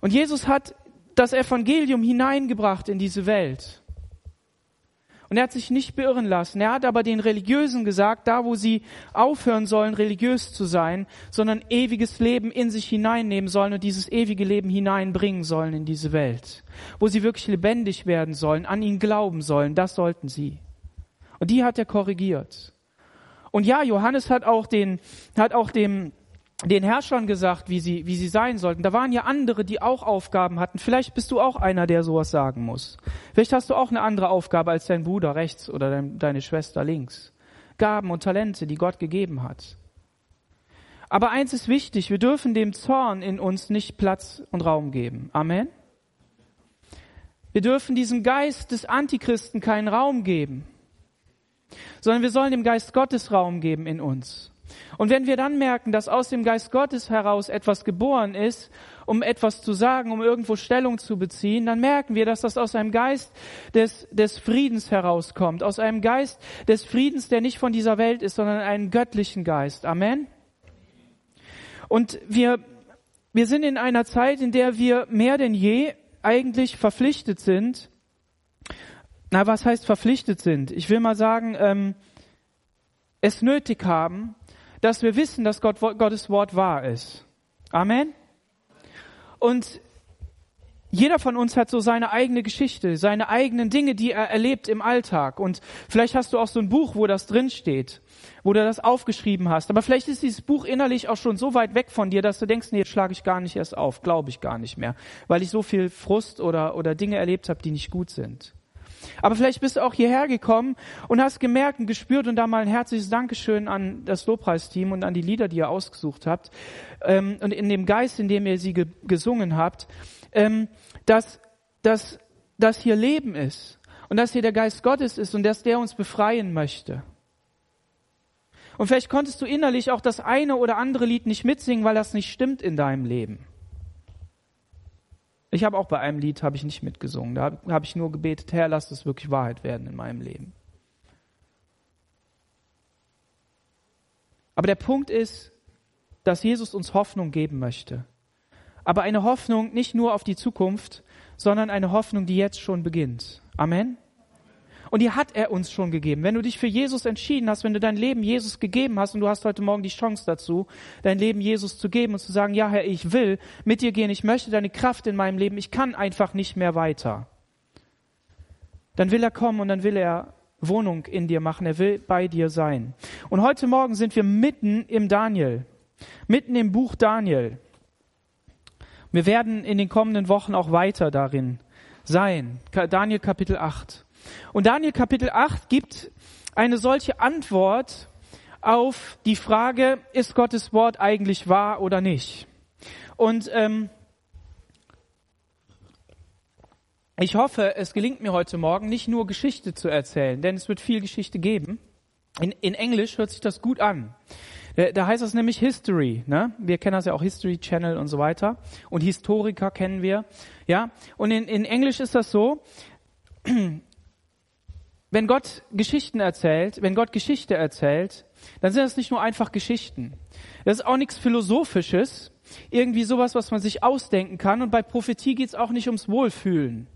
Und Jesus hat das Evangelium hineingebracht in diese Welt. Und er hat sich nicht beirren lassen. Er hat aber den Religiösen gesagt, da wo sie aufhören sollen, religiös zu sein, sondern ewiges Leben in sich hineinnehmen sollen und dieses ewige Leben hineinbringen sollen in diese Welt. Wo sie wirklich lebendig werden sollen, an ihn glauben sollen, das sollten sie. Und die hat er korrigiert. Und ja, Johannes hat auch den, hat auch dem, den Herrschern gesagt, wie sie, wie sie sein sollten. Da waren ja andere, die auch Aufgaben hatten. Vielleicht bist du auch einer, der sowas sagen muss. Vielleicht hast du auch eine andere Aufgabe als dein Bruder rechts oder dein, deine Schwester links. Gaben und Talente, die Gott gegeben hat. Aber eins ist wichtig, wir dürfen dem Zorn in uns nicht Platz und Raum geben. Amen. Wir dürfen diesem Geist des Antichristen keinen Raum geben, sondern wir sollen dem Geist Gottes Raum geben in uns. Und wenn wir dann merken, dass aus dem Geist Gottes heraus etwas geboren ist, um etwas zu sagen, um irgendwo Stellung zu beziehen, dann merken wir, dass das aus einem Geist des, des Friedens herauskommt, aus einem Geist des Friedens, der nicht von dieser Welt ist, sondern einen göttlichen Geist. Amen. Und wir, wir sind in einer Zeit, in der wir mehr denn je eigentlich verpflichtet sind. Na, was heißt verpflichtet sind? Ich will mal sagen, ähm, es nötig haben, dass wir wissen, dass Gott, Gottes Wort wahr ist. Amen. Und jeder von uns hat so seine eigene Geschichte, seine eigenen Dinge, die er erlebt im Alltag. Und vielleicht hast du auch so ein Buch, wo das drinsteht, wo du das aufgeschrieben hast. Aber vielleicht ist dieses Buch innerlich auch schon so weit weg von dir, dass du denkst, nee, jetzt schlage ich gar nicht erst auf, glaube ich gar nicht mehr, weil ich so viel Frust oder, oder Dinge erlebt habe, die nicht gut sind. Aber vielleicht bist du auch hierher gekommen und hast gemerkt und gespürt und da mal ein herzliches Dankeschön an das Lobpreisteam und an die Lieder, die ihr ausgesucht habt ähm, und in dem Geist, in dem ihr sie ge gesungen habt, ähm, dass, dass, dass hier Leben ist und dass hier der Geist Gottes ist und dass der uns befreien möchte. Und vielleicht konntest du innerlich auch das eine oder andere Lied nicht mitsingen, weil das nicht stimmt in deinem Leben. Ich habe auch bei einem Lied habe ich nicht mitgesungen. Da habe hab ich nur gebetet, Herr, lass das wirklich Wahrheit werden in meinem Leben. Aber der Punkt ist, dass Jesus uns Hoffnung geben möchte. Aber eine Hoffnung nicht nur auf die Zukunft, sondern eine Hoffnung, die jetzt schon beginnt. Amen. Und die hat er uns schon gegeben. Wenn du dich für Jesus entschieden hast, wenn du dein Leben Jesus gegeben hast und du hast heute Morgen die Chance dazu, dein Leben Jesus zu geben und zu sagen, ja Herr, ich will mit dir gehen, ich möchte deine Kraft in meinem Leben, ich kann einfach nicht mehr weiter. Dann will er kommen und dann will er Wohnung in dir machen, er will bei dir sein. Und heute Morgen sind wir mitten im Daniel, mitten im Buch Daniel. Wir werden in den kommenden Wochen auch weiter darin sein. Daniel Kapitel 8. Und Daniel Kapitel 8 gibt eine solche Antwort auf die Frage, ist Gottes Wort eigentlich wahr oder nicht? Und ähm, ich hoffe, es gelingt mir heute Morgen nicht nur Geschichte zu erzählen, denn es wird viel Geschichte geben. In, in Englisch hört sich das gut an. Da, da heißt das nämlich History. Ne? Wir kennen das ja auch History Channel und so weiter. Und Historiker kennen wir. Ja. Und in, in Englisch ist das so, wenn Gott Geschichten erzählt, wenn Gott Geschichte erzählt, dann sind das nicht nur einfach Geschichten. Das ist auch nichts Philosophisches, irgendwie sowas, was man sich ausdenken kann. Und bei Prophetie geht es auch nicht ums Wohlfühlen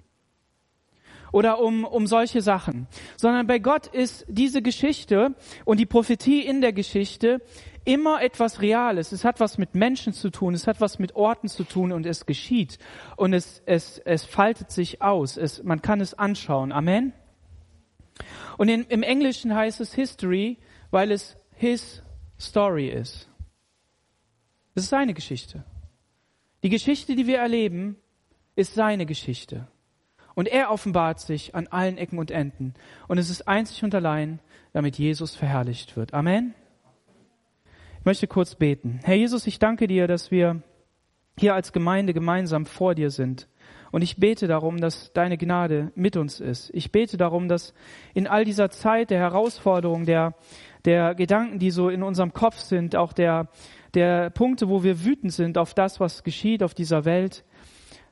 oder um, um solche Sachen, sondern bei Gott ist diese Geschichte und die Prophetie in der Geschichte immer etwas Reales. Es hat was mit Menschen zu tun, es hat was mit Orten zu tun und es geschieht und es, es, es faltet sich aus. Es, man kann es anschauen. Amen. Und in, im Englischen heißt es History, weil es his story ist. Es ist seine Geschichte. Die Geschichte, die wir erleben, ist seine Geschichte. Und er offenbart sich an allen Ecken und Enden. Und es ist einzig und allein, damit Jesus verherrlicht wird. Amen. Ich möchte kurz beten. Herr Jesus, ich danke dir, dass wir hier als Gemeinde gemeinsam vor dir sind. Und ich bete darum, dass deine Gnade mit uns ist. Ich bete darum, dass in all dieser Zeit der Herausforderung, der, der Gedanken, die so in unserem Kopf sind, auch der, der Punkte, wo wir wütend sind auf das, was geschieht auf dieser Welt,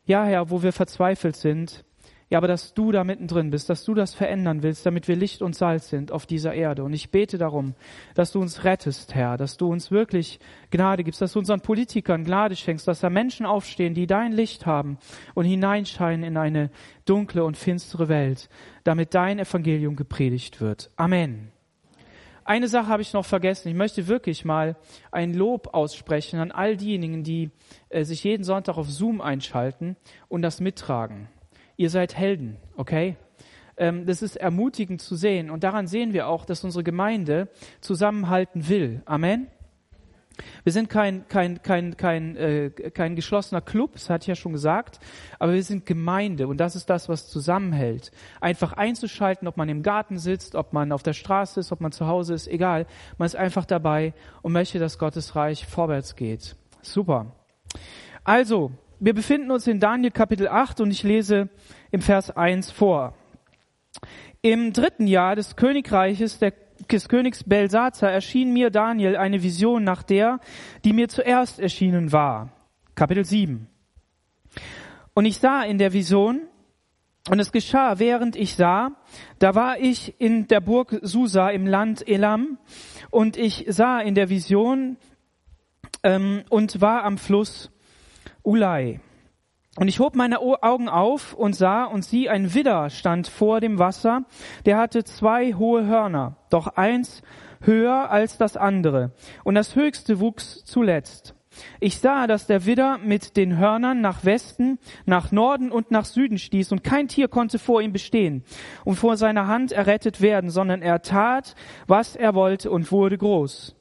ja Herr, wo wir verzweifelt sind, Ja, aber dass du da mittendrin bist, dass du das verändern willst, damit wir Licht und Salz sind auf dieser Erde. Und ich bete darum, dass du uns rettest, Herr, dass du uns wirklich Gnade gibst, dass du unseren Politikern Gnade schenkst, dass da Menschen aufstehen, die dein Licht haben und hineinscheinen in eine dunkle und finstere Welt, damit dein Evangelium gepredigt wird. Amen. Eine Sache habe ich noch vergessen. Ich möchte wirklich mal ein Lob aussprechen an all diejenigen, die äh, sich jeden Sonntag auf Zoom einschalten und das mittragen ihr seid Helden, okay? Ähm, das ist ermutigend zu sehen. Und daran sehen wir auch, dass unsere Gemeinde zusammenhalten will. Amen. Wir sind kein, kein, kein, kein, äh, kein geschlossener Club, das hatte ich ja schon gesagt, aber wir sind Gemeinde und das ist das, was zusammenhält. Einfach einzuschalten, ob man im Garten sitzt, ob man auf der Straße ist, ob man zu Hause ist, egal. Man ist einfach dabei und möchte, dass Gottes Reich vorwärts geht. Super. Also, wir befinden uns in Daniel Kapitel 8 und ich lese im Vers 1 vor. Im dritten Jahr des Königreiches der, des Königs Belsazar erschien mir Daniel eine Vision nach der, die mir zuerst erschienen war. Kapitel 7. Und ich sah in der Vision, und es geschah, während ich sah, da war ich in der Burg Susa im Land Elam, und ich sah in der Vision ähm, und war am Fluss Ulai. Und ich hob meine Augen auf und sah und sieh, ein Widder stand vor dem Wasser, der hatte zwei hohe Hörner, doch eins höher als das andere, und das höchste wuchs zuletzt. Ich sah, dass der Widder mit den Hörnern nach Westen, nach Norden und nach Süden stieß, und kein Tier konnte vor ihm bestehen und vor seiner Hand errettet werden, sondern er tat, was er wollte und wurde groß.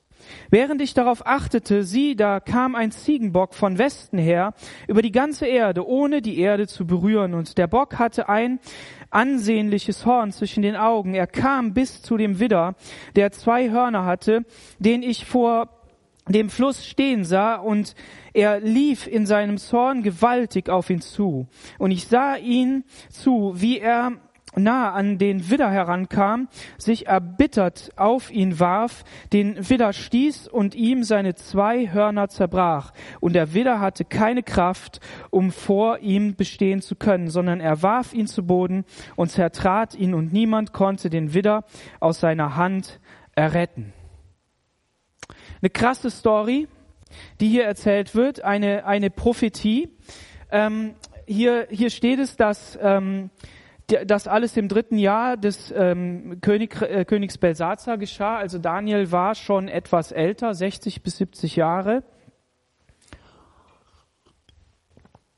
Während ich darauf achtete, sieh, da kam ein Ziegenbock von Westen her über die ganze Erde, ohne die Erde zu berühren. Und der Bock hatte ein ansehnliches Horn zwischen den Augen. Er kam bis zu dem Widder, der zwei Hörner hatte, den ich vor dem Fluss stehen sah, und er lief in seinem Zorn gewaltig auf ihn zu. Und ich sah ihn zu, wie er nah an den Widder herankam, sich erbittert auf ihn warf, den Widder stieß und ihm seine zwei Hörner zerbrach. Und der Widder hatte keine Kraft, um vor ihm bestehen zu können, sondern er warf ihn zu Boden und zertrat ihn und niemand konnte den Widder aus seiner Hand erretten. Eine krasse Story, die hier erzählt wird, eine, eine Prophetie. Ähm, hier, hier steht es, dass ähm, das alles im dritten Jahr des ähm, König, äh, Königs Belsazar geschah. Also Daniel war schon etwas älter, 60 bis 70 Jahre.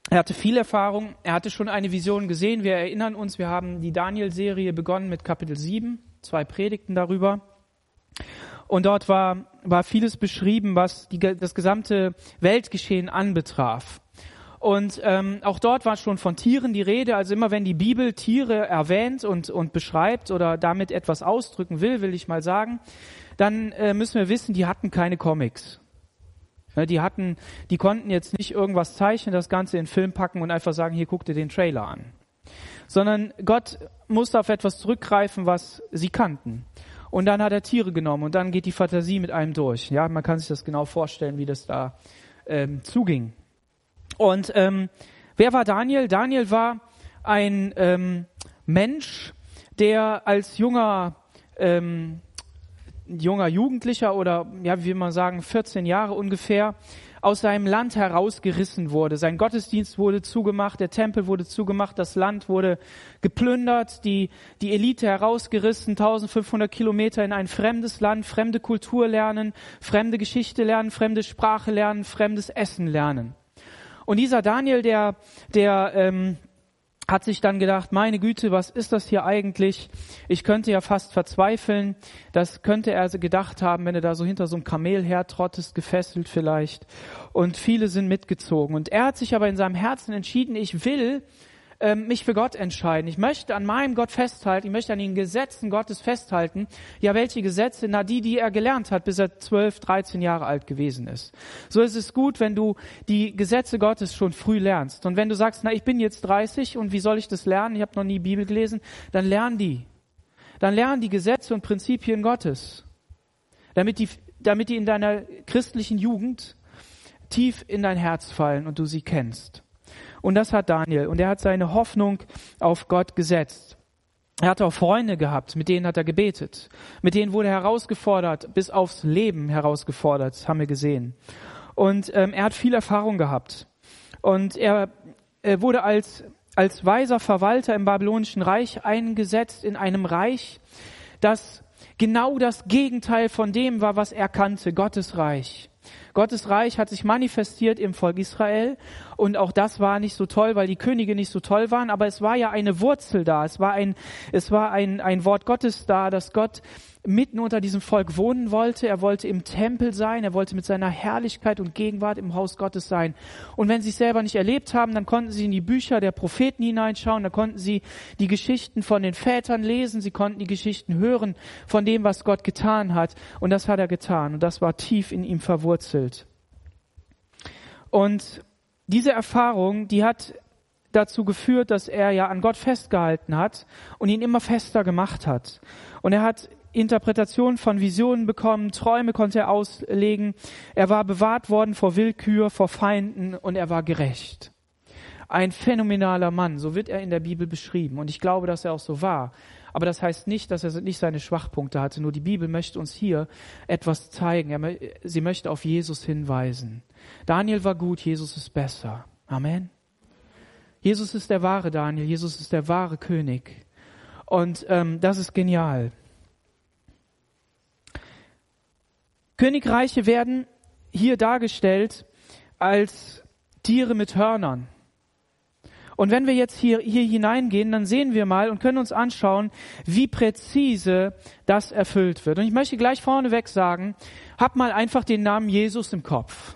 Er hatte viel Erfahrung, er hatte schon eine Vision gesehen. Wir erinnern uns, wir haben die Daniel-Serie begonnen mit Kapitel 7, zwei Predigten darüber. Und dort war, war vieles beschrieben, was die, das gesamte Weltgeschehen anbetraf. Und ähm, auch dort war schon von Tieren die Rede. Also immer wenn die Bibel Tiere erwähnt und, und beschreibt oder damit etwas ausdrücken will, will ich mal sagen, dann äh, müssen wir wissen, die hatten keine Comics. Ja, die hatten, die konnten jetzt nicht irgendwas zeichnen, das Ganze in Film packen und einfach sagen, hier guck dir den Trailer an. Sondern Gott musste auf etwas zurückgreifen, was sie kannten. Und dann hat er Tiere genommen und dann geht die Fantasie mit einem durch. Ja, man kann sich das genau vorstellen, wie das da ähm, zuging. Und ähm, wer war Daniel? Daniel war ein ähm, Mensch, der als junger ähm, junger Jugendlicher oder ja, wie will man sagen, 14 Jahre ungefähr aus seinem Land herausgerissen wurde. Sein Gottesdienst wurde zugemacht, der Tempel wurde zugemacht, das Land wurde geplündert, die, die Elite herausgerissen, 1500 Kilometer in ein fremdes Land, fremde Kultur lernen, fremde Geschichte lernen, fremde Sprache lernen, fremdes Essen lernen. Und dieser Daniel, der, der ähm, hat sich dann gedacht, meine Güte, was ist das hier eigentlich? Ich könnte ja fast verzweifeln. Das könnte er gedacht haben, wenn er da so hinter so einem Kamel hertrottest, gefesselt vielleicht. Und viele sind mitgezogen. Und er hat sich aber in seinem Herzen entschieden, ich will ähm, mich für Gott entscheiden. Ich möchte an meinem Gott festhalten. Ich möchte an den Gesetzen Gottes festhalten. Ja, welche Gesetze? Na, die, die er gelernt hat, bis er 12, 13 Jahre alt gewesen ist. So ist es gut, wenn du die Gesetze Gottes schon früh lernst. Und wenn du sagst, na, ich bin jetzt 30 und wie soll ich das lernen? Ich habe noch nie Bibel gelesen. Dann lern die. Dann lern die Gesetze und Prinzipien Gottes. Damit die, damit die in deiner christlichen Jugend tief in dein Herz fallen und du sie kennst. Und das hat Daniel. Und er hat seine Hoffnung auf Gott gesetzt. Er hat auch Freunde gehabt, mit denen hat er gebetet. Mit denen wurde er herausgefordert, bis aufs Leben herausgefordert, haben wir gesehen. Und ähm, er hat viel Erfahrung gehabt. Und er, er wurde als, als weiser Verwalter im babylonischen Reich eingesetzt, in einem Reich, das genau das Gegenteil von dem war, was er kannte, Gottes Reich. Gottes Reich hat sich manifestiert im Volk Israel und auch das war nicht so toll, weil die Könige nicht so toll waren, aber es war ja eine Wurzel da, es war ein, es war ein, ein Wort Gottes da, dass Gott mitten unter diesem Volk wohnen wollte. Er wollte im Tempel sein. Er wollte mit seiner Herrlichkeit und Gegenwart im Haus Gottes sein. Und wenn sie es selber nicht erlebt haben, dann konnten sie in die Bücher der Propheten hineinschauen. Da konnten sie die Geschichten von den Vätern lesen. Sie konnten die Geschichten hören von dem, was Gott getan hat. Und das hat er getan. Und das war tief in ihm verwurzelt. Und diese Erfahrung, die hat dazu geführt, dass er ja an Gott festgehalten hat und ihn immer fester gemacht hat. Und er hat Interpretation von Visionen bekommen, Träume konnte er auslegen, er war bewahrt worden vor Willkür, vor Feinden und er war gerecht. Ein phänomenaler Mann, so wird er in der Bibel beschrieben und ich glaube, dass er auch so war. Aber das heißt nicht, dass er nicht seine Schwachpunkte hatte. Nur die Bibel möchte uns hier etwas zeigen. sie möchte auf Jesus hinweisen. Daniel war gut, Jesus ist besser. Amen. Jesus ist der wahre Daniel, Jesus ist der wahre König. Und ähm, das ist genial. Königreiche werden hier dargestellt als Tiere mit Hörnern. Und wenn wir jetzt hier, hier hineingehen, dann sehen wir mal und können uns anschauen, wie präzise das erfüllt wird. Und ich möchte gleich vorneweg sagen, hab mal einfach den Namen Jesus im Kopf.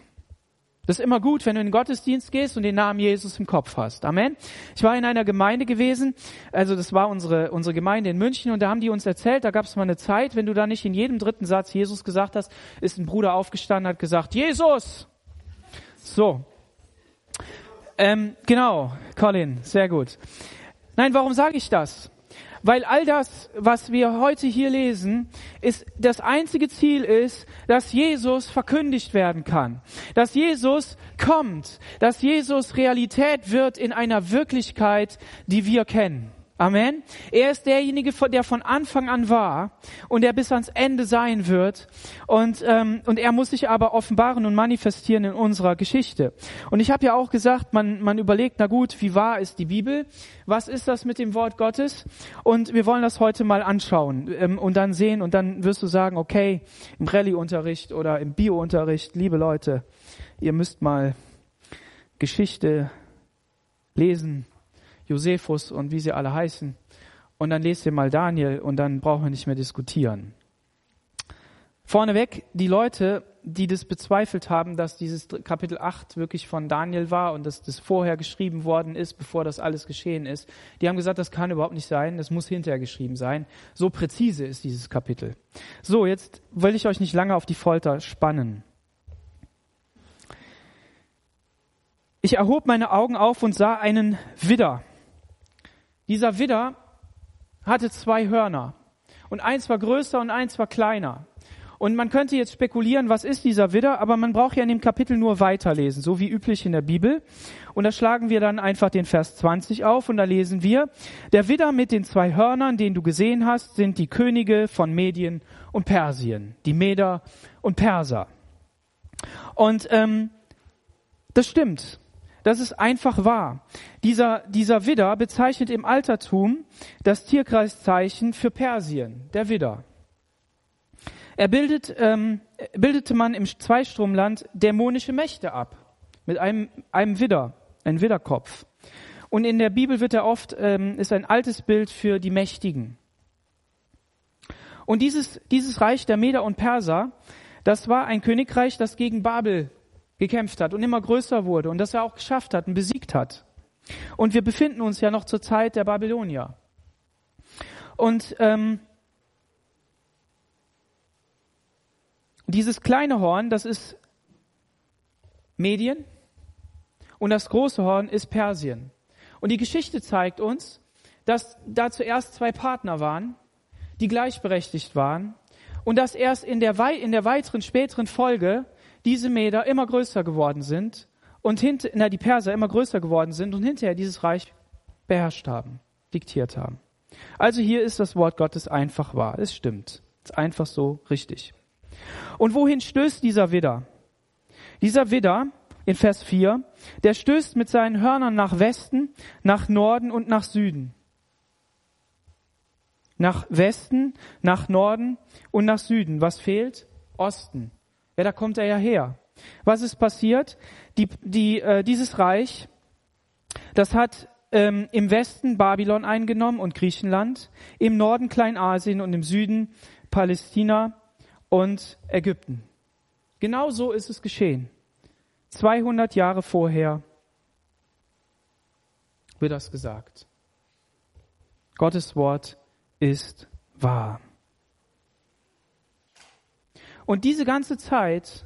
Das ist immer gut, wenn du in den Gottesdienst gehst und den Namen Jesus im Kopf hast. Amen. Ich war in einer Gemeinde gewesen, also das war unsere, unsere Gemeinde in München und da haben die uns erzählt, da gab es mal eine Zeit, wenn du da nicht in jedem dritten Satz Jesus gesagt hast, ist ein Bruder aufgestanden, hat gesagt, Jesus! So. Ähm, genau, Colin, sehr gut. Nein, warum sage ich das? Weil all das, was wir heute hier lesen, ist, das einzige Ziel ist, dass Jesus verkündigt werden kann. Dass Jesus kommt. Dass Jesus Realität wird in einer Wirklichkeit, die wir kennen. Amen. Er ist derjenige, der von Anfang an war und der bis ans Ende sein wird. Und, ähm, und er muss sich aber offenbaren und manifestieren in unserer Geschichte. Und ich habe ja auch gesagt, man, man überlegt, na gut, wie wahr ist die Bibel? Was ist das mit dem Wort Gottes? Und wir wollen das heute mal anschauen ähm, und dann sehen und dann wirst du sagen, okay, im Rallye-Unterricht oder im Bio-Unterricht, liebe Leute, ihr müsst mal Geschichte lesen Josephus und wie sie alle heißen. Und dann lest ihr mal Daniel und dann brauchen wir nicht mehr diskutieren. Vorneweg, die Leute, die das bezweifelt haben, dass dieses Kapitel 8 wirklich von Daniel war und dass das vorher geschrieben worden ist, bevor das alles geschehen ist, die haben gesagt, das kann überhaupt nicht sein, das muss hinterher geschrieben sein. So präzise ist dieses Kapitel. So, jetzt will ich euch nicht lange auf die Folter spannen. Ich erhob meine Augen auf und sah einen Widder dieser Widder hatte zwei Hörner. Und eins war größer und eins war kleiner. Und man könnte jetzt spekulieren, was ist dieser Widder, aber man braucht ja in dem Kapitel nur weiterlesen, so wie üblich in der Bibel. Und da schlagen wir dann einfach den Vers 20 auf und da lesen wir, der Widder mit den zwei Hörnern, den du gesehen hast, sind die Könige von Medien und Persien, die Meder und Perser. Und ähm, das stimmt. Das ist einfach wahr. Dieser, dieser Widder bezeichnet im Altertum das Tierkreiszeichen für Persien, der Widder. Er bildet, ähm, bildete man im Zweistromland dämonische Mächte ab mit einem, einem Widder, ein Widderkopf. Und in der Bibel wird er oft, ähm, ist ein altes Bild für die Mächtigen. Und dieses, dieses Reich der Meder und Perser, das war ein Königreich, das gegen Babel gekämpft hat und immer größer wurde und das er auch geschafft hat und besiegt hat. Und wir befinden uns ja noch zur Zeit der Babylonier. Und ähm, dieses kleine Horn, das ist Medien und das große Horn ist Persien. Und die Geschichte zeigt uns, dass da zuerst zwei Partner waren, die gleichberechtigt waren und dass erst in der, in der weiteren, späteren Folge diese Meter immer größer geworden sind und hint, na, die Perser immer größer geworden sind und hinterher dieses Reich beherrscht haben, diktiert haben. Also hier ist das Wort Gottes einfach wahr. Es stimmt. Es ist einfach so richtig. Und wohin stößt dieser Widder? Dieser Widder in Vers 4, der stößt mit seinen Hörnern nach Westen, nach Norden und nach Süden. Nach Westen, nach Norden und nach Süden. Was fehlt? Osten. Ja, da kommt er ja her. Was ist passiert? Die, die, äh, dieses Reich, das hat ähm, im Westen Babylon eingenommen und Griechenland, im Norden Kleinasien und im Süden Palästina und Ägypten. Genau so ist es geschehen. 200 Jahre vorher wird das gesagt. Gottes Wort ist wahr. Und diese ganze Zeit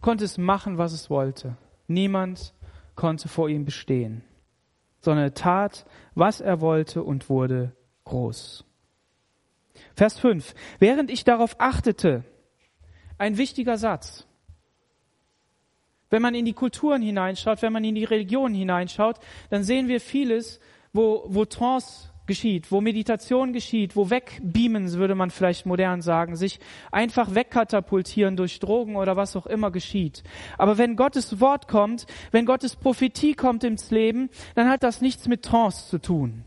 konnte es machen, was es wollte. Niemand konnte vor ihm bestehen, sondern er tat, was er wollte und wurde groß. Vers 5. Während ich darauf achtete, ein wichtiger Satz. Wenn man in die Kulturen hineinschaut, wenn man in die Religionen hineinschaut, dann sehen wir vieles, wo, wo Trance geschieht, wo Meditation geschieht, wo wegbeamen, würde man vielleicht modern sagen, sich einfach wegkatapultieren durch Drogen oder was auch immer geschieht. Aber wenn Gottes Wort kommt, wenn Gottes Prophetie kommt ins Leben, dann hat das nichts mit Trance zu tun.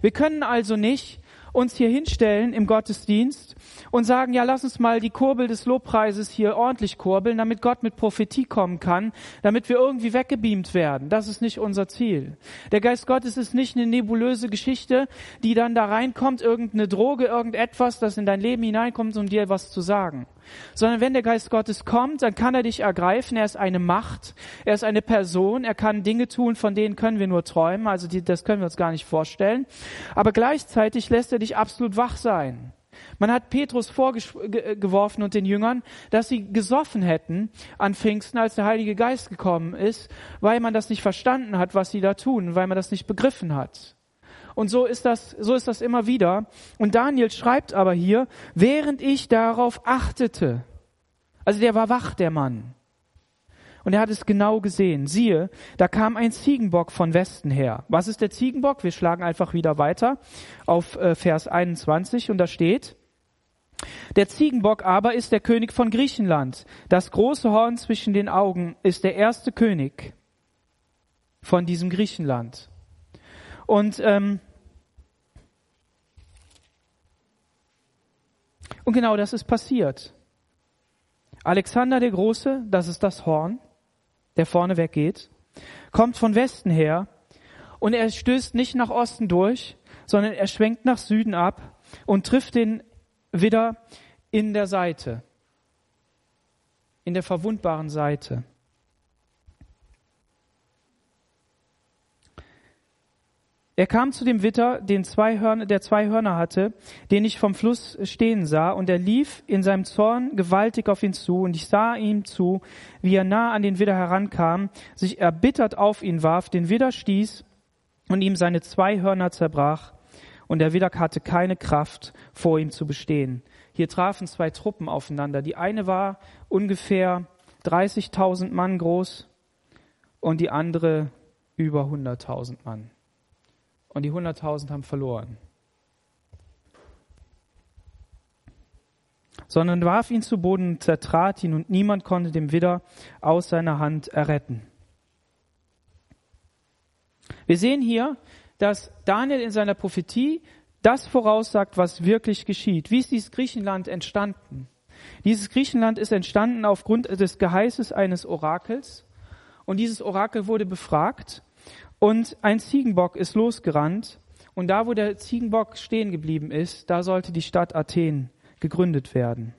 Wir können also nicht uns hier hinstellen im Gottesdienst und sagen, ja, lass uns mal die Kurbel des Lobpreises hier ordentlich kurbeln, damit Gott mit Prophetie kommen kann, damit wir irgendwie weggebeamt werden. Das ist nicht unser Ziel. Der Geist Gottes ist nicht eine nebulöse Geschichte, die dann da reinkommt, irgendeine Droge, irgendetwas, das in dein Leben hineinkommt, um dir was zu sagen sondern wenn der Geist Gottes kommt, dann kann er dich ergreifen. Er ist eine Macht, er ist eine Person, er kann Dinge tun, von denen können wir nur träumen, also die, das können wir uns gar nicht vorstellen. Aber gleichzeitig lässt er dich absolut wach sein. Man hat Petrus vorgeworfen und den Jüngern, dass sie gesoffen hätten an Pfingsten, als der Heilige Geist gekommen ist, weil man das nicht verstanden hat, was sie da tun, weil man das nicht begriffen hat. Und so ist das, so ist das immer wieder. Und Daniel schreibt aber hier, während ich darauf achtete, also der war wach, der Mann. Und er hat es genau gesehen. Siehe, da kam ein Ziegenbock von Westen her. Was ist der Ziegenbock? Wir schlagen einfach wieder weiter auf äh, Vers 21 und da steht, der Ziegenbock aber ist der König von Griechenland. Das große Horn zwischen den Augen ist der erste König von diesem Griechenland. Und, ähm, und genau das ist passiert. Alexander der Große, das ist das Horn, der vorne weggeht, kommt von Westen her und er stößt nicht nach Osten durch, sondern er schwenkt nach Süden ab und trifft den Widder in der Seite, in der verwundbaren Seite. Er kam zu dem Witter, den zwei Hörner, der zwei Hörner hatte, den ich vom Fluss stehen sah, und er lief in seinem Zorn gewaltig auf ihn zu, und ich sah ihm zu, wie er nah an den Widder herankam, sich erbittert auf ihn warf, den Widder stieß und ihm seine zwei Hörner zerbrach, und der Widder hatte keine Kraft, vor ihm zu bestehen. Hier trafen zwei Truppen aufeinander. Die eine war ungefähr 30.000 Mann groß und die andere über 100.000 Mann und die 100.000 haben verloren. Sondern warf ihn zu Boden und zertrat ihn und niemand konnte dem Widder aus seiner Hand erretten. Wir sehen hier, dass Daniel in seiner Prophetie das voraussagt, was wirklich geschieht. Wie ist dieses Griechenland entstanden? Dieses Griechenland ist entstanden aufgrund des Geheißes eines Orakels. Und dieses Orakel wurde befragt und ein Ziegenbock ist losgerannt. Und da, wo der Ziegenbock stehen geblieben ist, da sollte die Stadt Athen gegründet werden.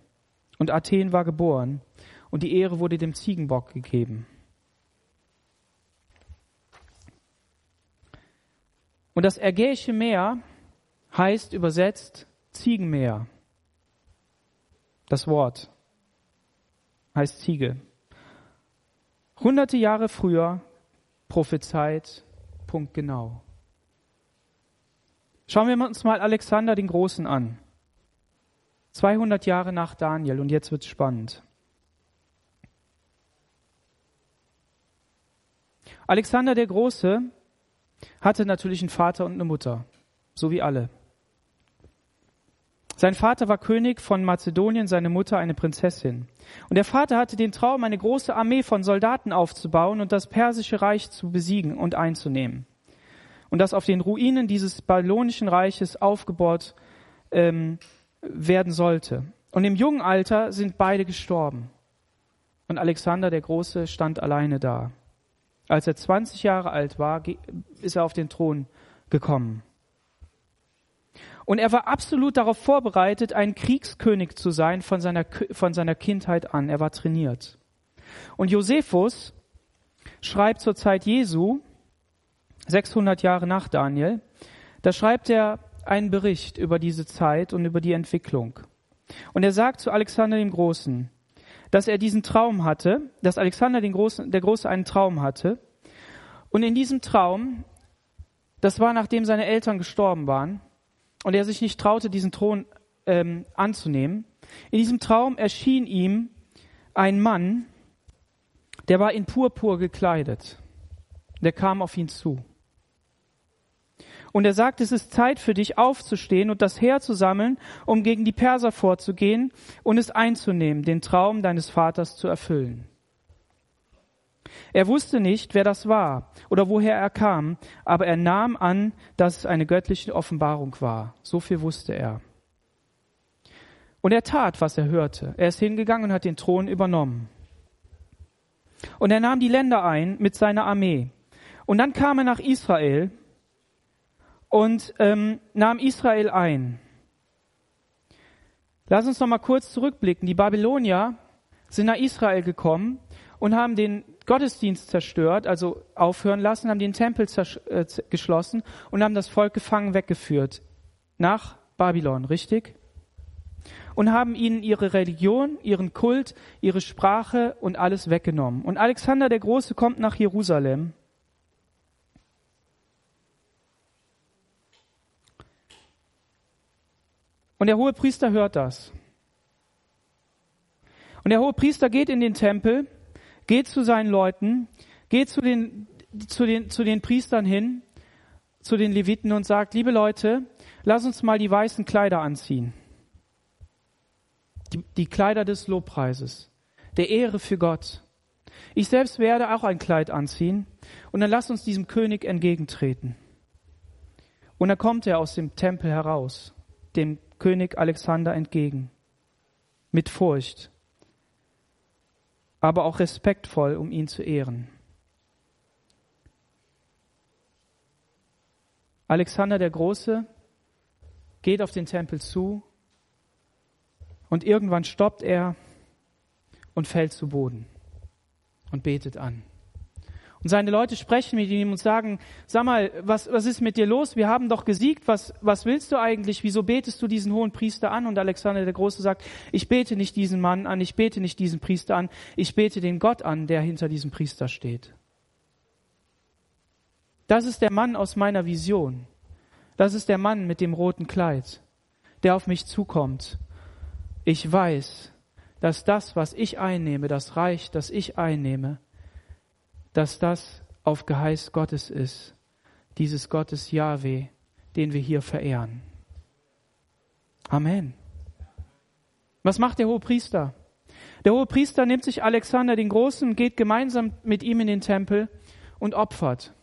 Und Athen war geboren. Und die Ehre wurde dem Ziegenbock gegeben. Und das Ägäische Meer heißt übersetzt Ziegenmeer. Das Wort heißt Ziege. Hunderte Jahre früher prophezeit Punkt genau. Schauen wir uns mal Alexander den Großen an. 200 Jahre nach Daniel und jetzt wird's spannend. Alexander der Große hatte natürlich einen Vater und eine Mutter, so wie alle. Sein Vater war König von Mazedonien, seine Mutter eine Prinzessin. Und der Vater hatte den Traum, eine große Armee von Soldaten aufzubauen und das persische Reich zu besiegen und einzunehmen. Und das auf den Ruinen dieses babylonischen Reiches aufgebaut ähm, werden sollte. Und im jungen Alter sind beide gestorben. Und Alexander der Große stand alleine da. Als er 20 Jahre alt war, ist er auf den Thron gekommen. Und er war absolut darauf vorbereitet, ein Kriegskönig zu sein von seiner, von seiner Kindheit an. Er war trainiert. Und Josephus schreibt zur Zeit Jesu, 600 Jahre nach Daniel, da schreibt er einen Bericht über diese Zeit und über die Entwicklung. Und er sagt zu Alexander dem Großen, dass er diesen Traum hatte, dass Alexander den Großen, der Große einen Traum hatte. Und in diesem Traum, das war nachdem seine Eltern gestorben waren, und er sich nicht traute, diesen Thron ähm, anzunehmen. In diesem Traum erschien ihm ein Mann, der war in Purpur gekleidet. Der kam auf ihn zu. Und er sagt, es ist Zeit für dich aufzustehen und das Heer zu sammeln, um gegen die Perser vorzugehen und es einzunehmen, den Traum deines Vaters zu erfüllen. Er wusste nicht, wer das war oder woher er kam, aber er nahm an, dass es eine göttliche Offenbarung war. So viel wusste er. Und er tat, was er hörte. Er ist hingegangen und hat den Thron übernommen. Und er nahm die Länder ein mit seiner Armee. Und dann kam er nach Israel und ähm, nahm Israel ein. Lass uns noch mal kurz zurückblicken. Die Babylonier sind nach Israel gekommen und haben den Gottesdienst zerstört, also aufhören lassen, haben den Tempel äh, geschlossen und haben das Volk gefangen weggeführt nach Babylon, richtig? Und haben ihnen ihre Religion, ihren Kult, ihre Sprache und alles weggenommen. Und Alexander der Große kommt nach Jerusalem. Und der hohe Priester hört das. Und der hohe Priester geht in den Tempel geht zu seinen Leuten, geht zu den, zu den, zu den Priestern hin, zu den Leviten und sagt, liebe Leute, lass uns mal die weißen Kleider anziehen. Die, die Kleider des Lobpreises, der Ehre für Gott. Ich selbst werde auch ein Kleid anziehen und dann lass uns diesem König entgegentreten. Und dann kommt er aus dem Tempel heraus, dem König Alexander entgegen, mit Furcht aber auch respektvoll, um ihn zu ehren. Alexander der Große geht auf den Tempel zu und irgendwann stoppt er und fällt zu Boden und betet an. Und seine Leute sprechen mit ihm und sagen, sag mal, was, was ist mit dir los? Wir haben doch gesiegt. Was, was willst du eigentlich? Wieso betest du diesen hohen Priester an? Und Alexander der Große sagt, ich bete nicht diesen Mann an, ich bete nicht diesen Priester an, ich bete den Gott an, der hinter diesem Priester steht. Das ist der Mann aus meiner Vision. Das ist der Mann mit dem roten Kleid, der auf mich zukommt. Ich weiß, dass das, was ich einnehme, das Reich, das ich einnehme, dass das auf Geheiß Gottes ist, dieses Gottes Yahweh, den wir hier verehren. Amen. Was macht der hohe Priester? Der hohe Priester nimmt sich Alexander den Großen geht gemeinsam mit ihm in den Tempel und opfert.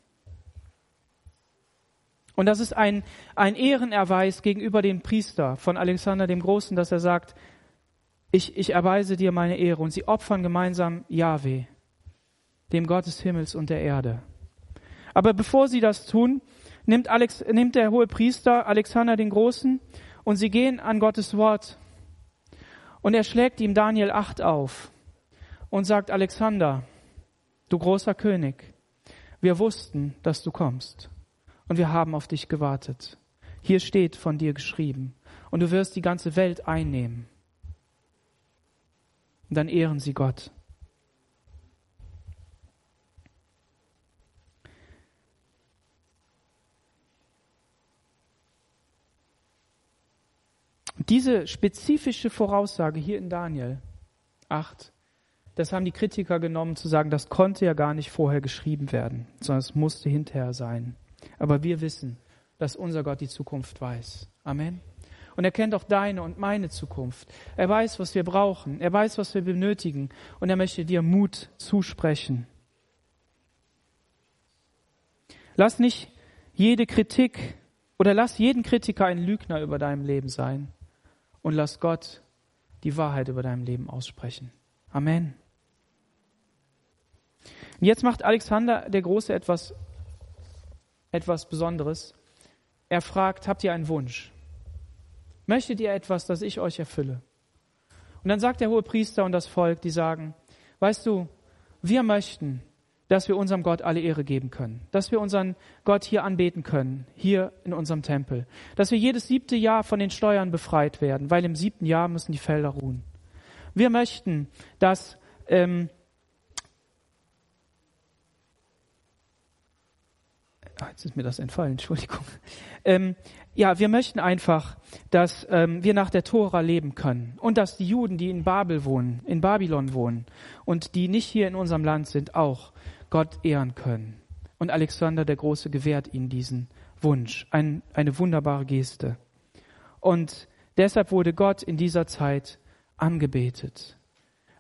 Und das ist ein, ein Ehrenerweis gegenüber dem Priester von Alexander dem Großen, dass er sagt, ich, ich erweise dir meine Ehre. Und sie opfern gemeinsam Yahweh dem Gott des Himmels und der Erde. Aber bevor sie das tun, nimmt, Alex, nimmt der hohe Priester Alexander den Großen und sie gehen an Gottes Wort. Und er schlägt ihm Daniel 8 auf und sagt, Alexander, du großer König, wir wussten, dass du kommst und wir haben auf dich gewartet. Hier steht von dir geschrieben und du wirst die ganze Welt einnehmen. Und dann ehren sie Gott. Diese spezifische Voraussage hier in Daniel 8 Das haben die Kritiker genommen, zu sagen, das konnte ja gar nicht vorher geschrieben werden, sondern es musste hinterher sein. Aber wir wissen, dass unser Gott die Zukunft weiß. Amen. Und er kennt auch deine und meine Zukunft. Er weiß, was wir brauchen. Er weiß, was wir benötigen. Und er möchte dir Mut zusprechen. Lass nicht jede Kritik oder lass jeden Kritiker ein Lügner über deinem Leben sein. Und lass Gott die Wahrheit über deinem Leben aussprechen. Amen. Und jetzt macht Alexander der Große etwas, etwas Besonderes. Er fragt, habt ihr einen Wunsch? Möchtet ihr etwas, das ich euch erfülle? Und dann sagt der hohe Priester und das Volk, die sagen, weißt du, wir möchten, dass wir unserem Gott alle Ehre geben können, dass wir unseren Gott hier anbeten können, hier in unserem Tempel, dass wir jedes siebte Jahr von den Steuern befreit werden, weil im siebten Jahr müssen die Felder ruhen. Wir möchten, dass ähm, Ah, jetzt ist mir das entfallen, Entschuldigung. Ähm, ja, wir möchten einfach, dass ähm, wir nach der Tora leben können und dass die Juden, die in Babel wohnen, in Babylon wohnen und die nicht hier in unserem Land sind, auch Gott ehren können. Und Alexander der Große gewährt ihnen diesen Wunsch, ein, eine wunderbare Geste. Und deshalb wurde Gott in dieser Zeit angebetet.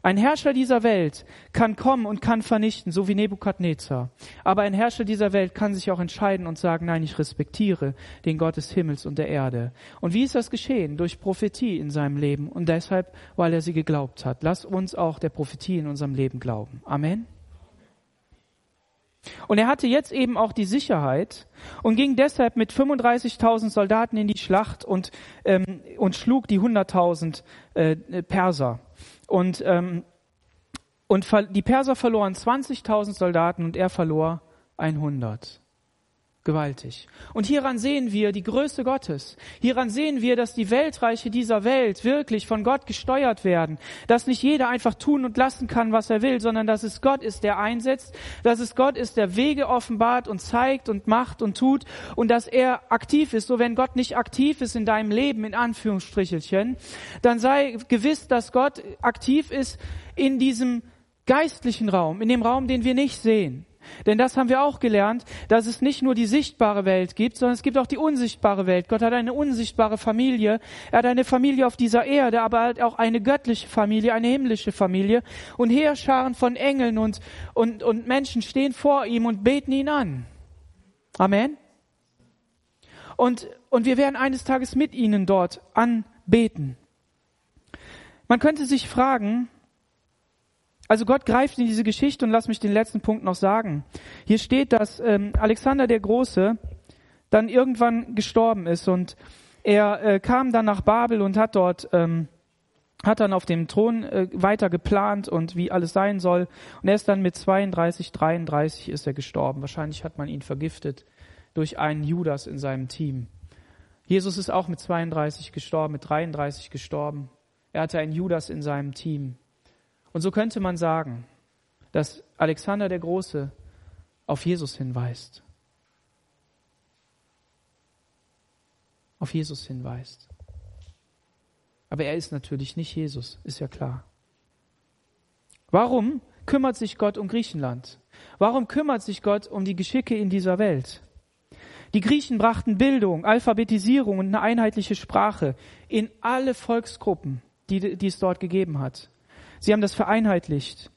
Ein Herrscher dieser Welt kann kommen und kann vernichten, so wie Nebukadnezar. Aber ein Herrscher dieser Welt kann sich auch entscheiden und sagen, nein, ich respektiere den Gott des Himmels und der Erde. Und wie ist das geschehen? Durch Prophetie in seinem Leben und deshalb, weil er sie geglaubt hat. Lass uns auch der Prophetie in unserem Leben glauben. Amen. Und er hatte jetzt eben auch die Sicherheit und ging deshalb mit 35.000 Soldaten in die Schlacht und, ähm, und schlug die 100.000 äh, Perser. Und, ähm, und die Perser verloren 20.000 Soldaten und er verlor 100. Gewaltig. Und hieran sehen wir die Größe Gottes. Hieran sehen wir, dass die Weltreiche dieser Welt wirklich von Gott gesteuert werden. Dass nicht jeder einfach tun und lassen kann, was er will, sondern dass es Gott ist, der einsetzt. Dass es Gott ist, der Wege offenbart und zeigt und macht und tut. Und dass er aktiv ist. So wenn Gott nicht aktiv ist in deinem Leben, in Anführungsstrichelchen, dann sei gewiss, dass Gott aktiv ist in diesem geistlichen Raum, in dem Raum, den wir nicht sehen. Denn das haben wir auch gelernt, dass es nicht nur die sichtbare Welt gibt, sondern es gibt auch die unsichtbare Welt. Gott hat eine unsichtbare Familie. Er hat eine Familie auf dieser Erde, aber er hat auch eine göttliche Familie, eine himmlische Familie. Und Heerscharen von Engeln und, und, und Menschen stehen vor ihm und beten ihn an. Amen. Und, und wir werden eines Tages mit ihnen dort anbeten. Man könnte sich fragen, also Gott greift in diese Geschichte und lass mich den letzten Punkt noch sagen. Hier steht, dass ähm, Alexander der Große dann irgendwann gestorben ist und er äh, kam dann nach Babel und hat dort ähm, hat dann auf dem Thron äh, weiter geplant und wie alles sein soll. Und er ist dann mit 32, 33 ist er gestorben. Wahrscheinlich hat man ihn vergiftet durch einen Judas in seinem Team. Jesus ist auch mit 32 gestorben, mit 33 gestorben. Er hatte einen Judas in seinem Team. Und so könnte man sagen, dass Alexander der Große auf Jesus hinweist. Auf Jesus hinweist. Aber er ist natürlich nicht Jesus, ist ja klar. Warum kümmert sich Gott um Griechenland? Warum kümmert sich Gott um die Geschicke in dieser Welt? Die Griechen brachten Bildung, Alphabetisierung und eine einheitliche Sprache in alle Volksgruppen, die, die es dort gegeben hat. Sie haben das vereinheitlicht.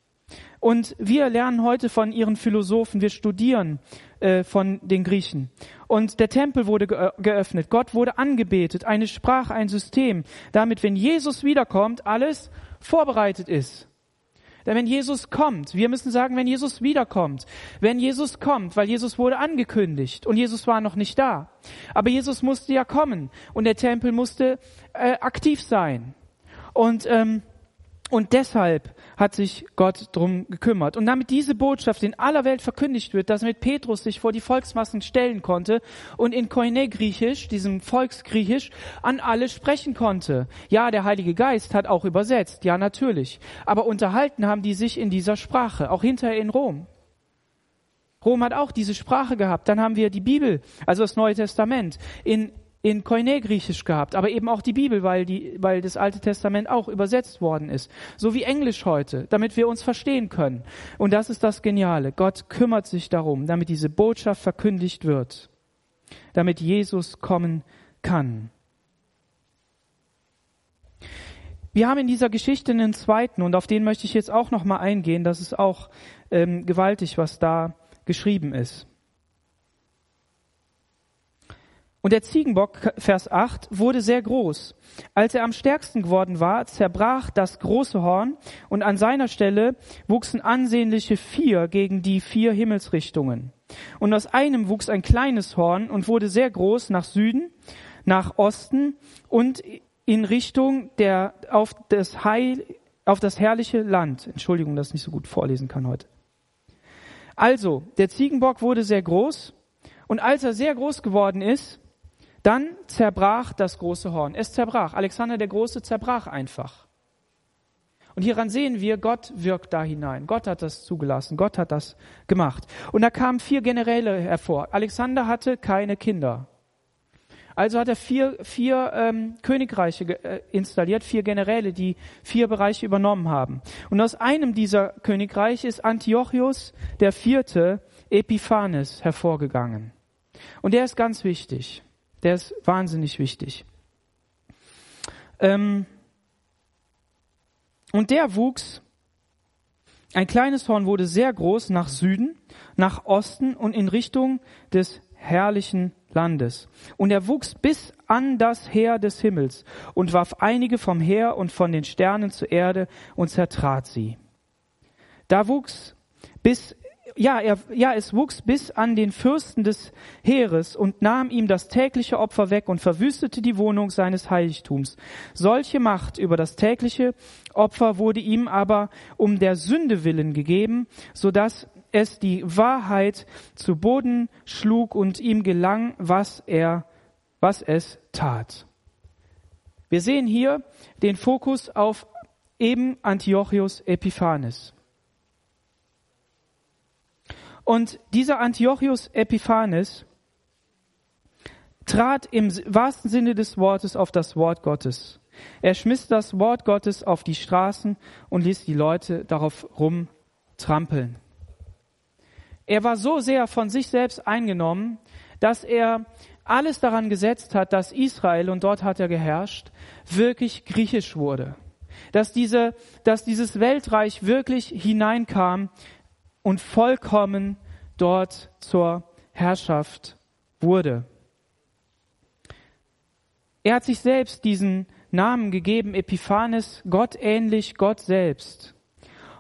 Und wir lernen heute von ihren Philosophen, wir studieren äh, von den Griechen. Und der Tempel wurde geöffnet, Gott wurde angebetet, eine Sprache, ein System, damit, wenn Jesus wiederkommt, alles vorbereitet ist. Denn wenn Jesus kommt, wir müssen sagen, wenn Jesus wiederkommt, wenn Jesus kommt, weil Jesus wurde angekündigt und Jesus war noch nicht da. Aber Jesus musste ja kommen und der Tempel musste äh, aktiv sein. Und ähm, und deshalb hat sich Gott drum gekümmert. Und damit diese Botschaft in aller Welt verkündigt wird, dass mit Petrus sich vor die Volksmassen stellen konnte und in Koine Griechisch, diesem Volksgriechisch, an alle sprechen konnte. Ja, der Heilige Geist hat auch übersetzt, ja natürlich. Aber unterhalten haben die sich in dieser Sprache, auch hinterher in Rom. Rom hat auch diese Sprache gehabt. Dann haben wir die Bibel, also das Neue Testament, in in Koine-Griechisch gehabt, aber eben auch die Bibel, weil, die, weil das Alte Testament auch übersetzt worden ist. So wie Englisch heute, damit wir uns verstehen können. Und das ist das Geniale. Gott kümmert sich darum, damit diese Botschaft verkündigt wird, damit Jesus kommen kann. Wir haben in dieser Geschichte einen zweiten und auf den möchte ich jetzt auch noch mal eingehen. Das ist auch ähm, gewaltig, was da geschrieben ist. Und der Ziegenbock, Vers 8, wurde sehr groß. Als er am stärksten geworden war, zerbrach das große Horn und an seiner Stelle wuchsen ansehnliche vier gegen die vier Himmelsrichtungen. Und aus einem wuchs ein kleines Horn und wurde sehr groß nach Süden, nach Osten und in Richtung der, auf das Heil, auf das herrliche Land. Entschuldigung, dass ich nicht so gut vorlesen kann heute. Also, der Ziegenbock wurde sehr groß und als er sehr groß geworden ist, dann zerbrach das große Horn. Es zerbrach. Alexander der Große zerbrach einfach. Und hieran sehen wir, Gott wirkt da hinein. Gott hat das zugelassen. Gott hat das gemacht. Und da kamen vier Generäle hervor. Alexander hatte keine Kinder. Also hat er vier, vier ähm, Königreiche äh, installiert, vier Generäle, die vier Bereiche übernommen haben. Und aus einem dieser Königreiche ist Antiochus der vierte Epiphanes hervorgegangen. Und der ist ganz wichtig der ist wahnsinnig wichtig. Ähm, und der wuchs, ein kleines Horn wurde sehr groß nach Süden, nach Osten und in Richtung des herrlichen Landes. Und er wuchs bis an das Heer des Himmels und warf einige vom Heer und von den Sternen zur Erde und zertrat sie. Da wuchs bis ja, er, ja, es wuchs bis an den Fürsten des Heeres und nahm ihm das tägliche Opfer weg und verwüstete die Wohnung seines Heiligtums. Solche Macht über das tägliche Opfer wurde ihm aber um der Sünde willen gegeben, so dass es die Wahrheit zu Boden schlug und ihm gelang, was er, was es tat. Wir sehen hier den Fokus auf eben Antiochus Epiphanes. Und dieser Antiochus Epiphanes trat im wahrsten Sinne des Wortes auf das Wort Gottes. Er schmiss das Wort Gottes auf die Straßen und ließ die Leute darauf rumtrampeln. Er war so sehr von sich selbst eingenommen, dass er alles daran gesetzt hat, dass Israel, und dort hat er geherrscht, wirklich griechisch wurde. Dass, diese, dass dieses Weltreich wirklich hineinkam und vollkommen dort zur Herrschaft wurde. Er hat sich selbst diesen Namen gegeben, Epiphanes, Gott ähnlich, Gott selbst.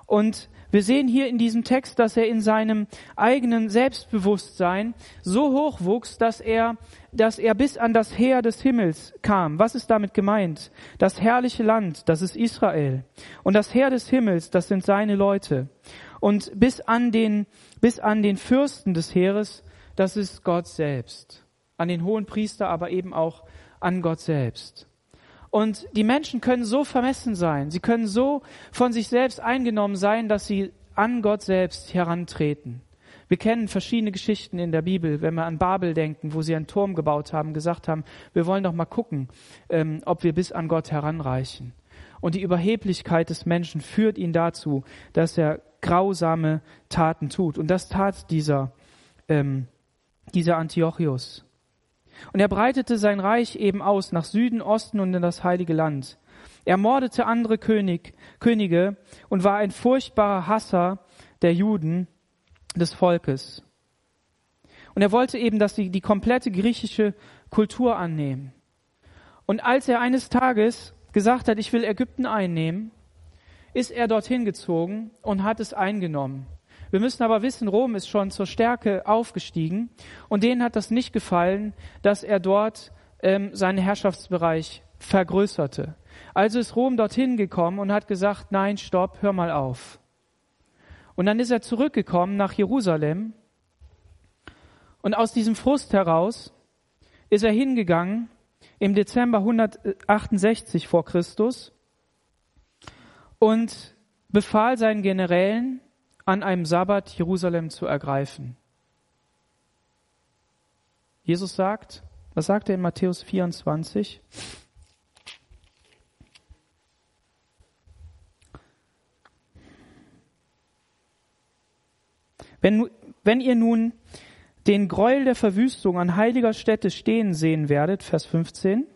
Und wir sehen hier in diesem Text, dass er in seinem eigenen Selbstbewusstsein so hoch wuchs, dass er, dass er bis an das Heer des Himmels kam. Was ist damit gemeint? Das herrliche Land, das ist Israel. Und das Heer des Himmels, das sind seine Leute und bis an den, bis an den Fürsten des Heeres, das ist Gott selbst. An den hohen Priester, aber eben auch an Gott selbst. Und die Menschen können so vermessen sein, sie können so von sich selbst eingenommen sein, dass sie an Gott selbst herantreten. Wir kennen verschiedene Geschichten in der Bibel, wenn wir an Babel denken, wo sie einen Turm gebaut haben, gesagt haben, wir wollen doch mal gucken, ähm, ob wir bis an Gott heranreichen. Und die Überheblichkeit des Menschen führt ihn dazu, dass er grausame Taten tut. Und das tat dieser, ähm, dieser Antiochus. Und er breitete sein Reich eben aus nach Süden, Osten und in das heilige Land. Er mordete andere König, Könige und war ein furchtbarer Hasser der Juden, des Volkes. Und er wollte eben, dass sie die komplette griechische Kultur annehmen. Und als er eines Tages gesagt hat, ich will Ägypten einnehmen, ist er dorthin gezogen und hat es eingenommen. Wir müssen aber wissen, Rom ist schon zur Stärke aufgestiegen und denen hat das nicht gefallen, dass er dort ähm, seinen Herrschaftsbereich vergrößerte. Also ist Rom dorthin gekommen und hat gesagt, nein, stopp, hör mal auf. Und dann ist er zurückgekommen nach Jerusalem und aus diesem Frust heraus ist er hingegangen im Dezember 168 vor Christus und befahl seinen Generälen, an einem Sabbat Jerusalem zu ergreifen. Jesus sagt, Was sagt er in Matthäus 24? Wenn, wenn ihr nun den Gräuel der Verwüstung an heiliger Stätte stehen sehen werdet, Vers 15,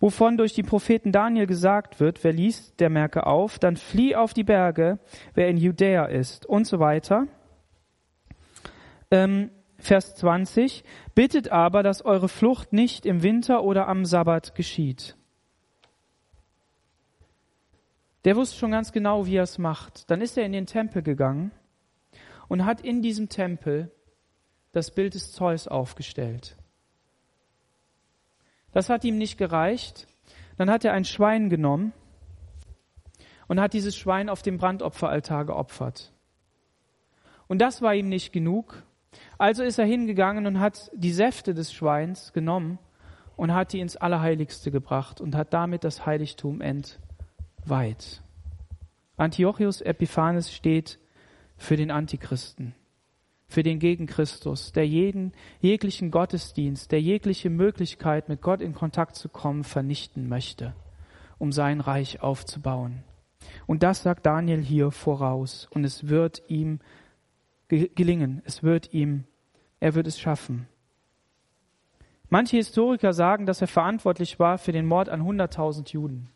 wovon durch die Propheten Daniel gesagt wird, wer liest, der merke auf, dann flieh auf die Berge, wer in Judäa ist und so weiter. Ähm, Vers 20, bittet aber, dass eure Flucht nicht im Winter oder am Sabbat geschieht. Der wusste schon ganz genau, wie er es macht. Dann ist er in den Tempel gegangen und hat in diesem Tempel das Bild des Zeus aufgestellt. Das hat ihm nicht gereicht. Dann hat er ein Schwein genommen und hat dieses Schwein auf dem Brandopferaltar geopfert. Und das war ihm nicht genug. Also ist er hingegangen und hat die Säfte des Schweins genommen und hat die ins Allerheiligste gebracht und hat damit das Heiligtum entweiht. Antiochus Epiphanes steht für den Antichristen, für den Gegenchristus, der jeden, jeglichen Gottesdienst, der jegliche Möglichkeit, mit Gott in Kontakt zu kommen, vernichten möchte, um sein Reich aufzubauen. Und das sagt Daniel hier voraus. Und es wird ihm gelingen. Es wird ihm, er wird es schaffen. Manche Historiker sagen, dass er verantwortlich war für den Mord an 100.000 Juden.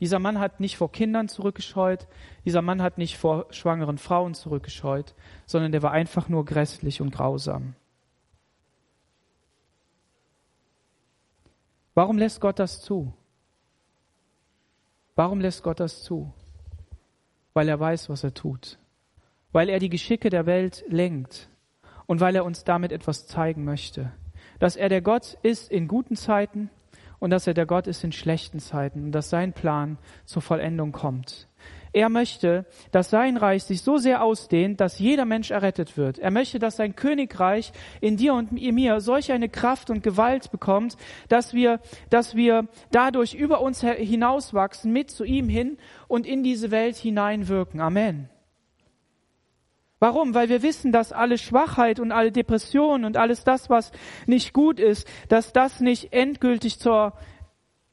Dieser Mann hat nicht vor Kindern zurückgescheut, dieser Mann hat nicht vor schwangeren Frauen zurückgescheut, sondern der war einfach nur grässlich und grausam. Warum lässt Gott das zu? Warum lässt Gott das zu? Weil er weiß, was er tut weil er die Geschicke der Welt lenkt und weil er uns damit etwas zeigen möchte. Dass er der Gott ist in guten Zeiten und dass er der Gott ist in schlechten Zeiten und dass sein Plan zur Vollendung kommt. Er möchte, dass sein Reich sich so sehr ausdehnt, dass jeder Mensch errettet wird. Er möchte, dass sein Königreich in dir und in mir solch eine Kraft und Gewalt bekommt, dass wir, dass wir dadurch über uns hinauswachsen, mit zu ihm hin und in diese Welt hineinwirken. Amen. Warum? Weil wir wissen, dass alle Schwachheit und alle Depression und alles das, was nicht gut ist, dass das nicht endgültig zur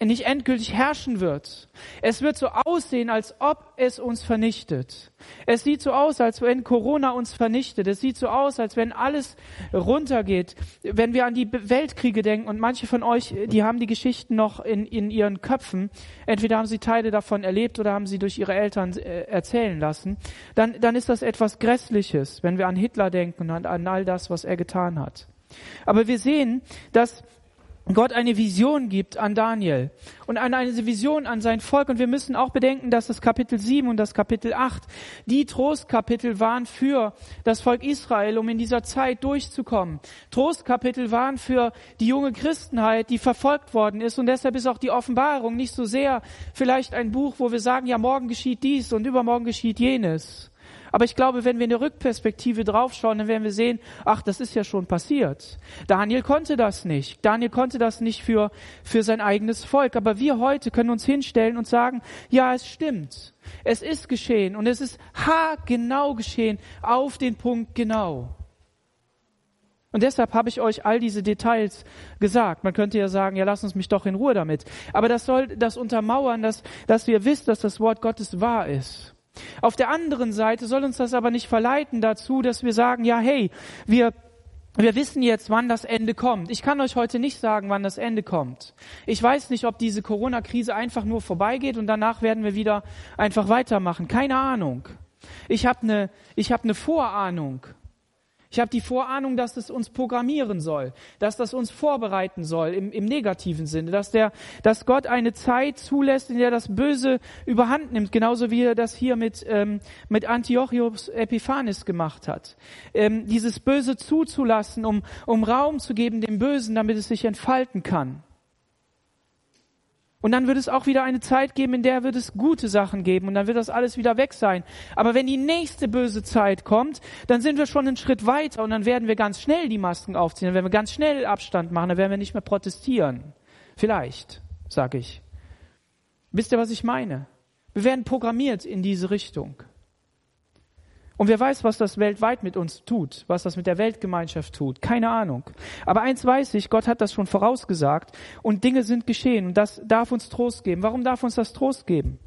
nicht endgültig herrschen wird. Es wird so aussehen, als ob es uns vernichtet. Es sieht so aus, als wenn Corona uns vernichtet. Es sieht so aus, als wenn alles runtergeht. Wenn wir an die Weltkriege denken und manche von euch, die haben die Geschichten noch in, in ihren Köpfen, entweder haben sie Teile davon erlebt oder haben sie durch ihre Eltern äh, erzählen lassen, dann, dann ist das etwas Grässliches, wenn wir an Hitler denken und an all das, was er getan hat. Aber wir sehen, dass Gott eine Vision gibt an Daniel und an eine Vision an sein Volk. Und wir müssen auch bedenken, dass das Kapitel 7 und das Kapitel 8 die Trostkapitel waren für das Volk Israel, um in dieser Zeit durchzukommen. Trostkapitel waren für die junge Christenheit, die verfolgt worden ist. Und deshalb ist auch die Offenbarung nicht so sehr vielleicht ein Buch, wo wir sagen, ja, morgen geschieht dies und übermorgen geschieht jenes aber ich glaube, wenn wir in der Rückperspektive draufschauen, dann werden wir sehen, ach, das ist ja schon passiert. Daniel konnte das nicht. Daniel konnte das nicht für, für sein eigenes Volk. Aber wir heute können uns hinstellen und sagen, ja, es stimmt. Es ist geschehen und es ist haargenau geschehen, auf den Punkt genau. Und deshalb habe ich euch all diese Details gesagt. Man könnte ja sagen, ja, lass uns mich doch in Ruhe damit. Aber das soll das untermauern, dass, dass wir wissen, dass das Wort Gottes wahr ist. Auf der anderen Seite soll uns das aber nicht verleiten dazu, dass wir sagen, ja, hey, wir wir wissen jetzt, wann das Ende kommt. Ich kann euch heute nicht sagen, wann das Ende kommt. Ich weiß nicht, ob diese Corona-Krise einfach nur vorbeigeht und danach werden wir wieder einfach weitermachen. Keine Ahnung. Ich habe eine hab ne Vorahnung. Ich habe die Vorahnung, dass es uns programmieren soll, dass das uns vorbereiten soll im, im negativen Sinne, dass der, dass Gott eine Zeit zulässt, in der das Böse überhand nimmt, genauso wie er das hier mit ähm, mit Antiochus Epiphanes gemacht hat. Ähm, dieses Böse zuzulassen, um um Raum zu geben dem Bösen, damit es sich entfalten kann. Und dann wird es auch wieder eine Zeit geben, in der wird es gute Sachen geben und dann wird das alles wieder weg sein. Aber wenn die nächste böse Zeit kommt, dann sind wir schon einen Schritt weiter und dann werden wir ganz schnell die Masken aufziehen, dann werden wir ganz schnell Abstand machen, dann werden wir nicht mehr protestieren. Vielleicht, sage ich. Wisst ihr, was ich meine? Wir werden programmiert in diese Richtung. Und wer weiß, was das weltweit mit uns tut, was das mit der Weltgemeinschaft tut. Keine Ahnung. Aber eins weiß ich, Gott hat das schon vorausgesagt und Dinge sind geschehen und das darf uns Trost geben. Warum darf uns das Trost geben?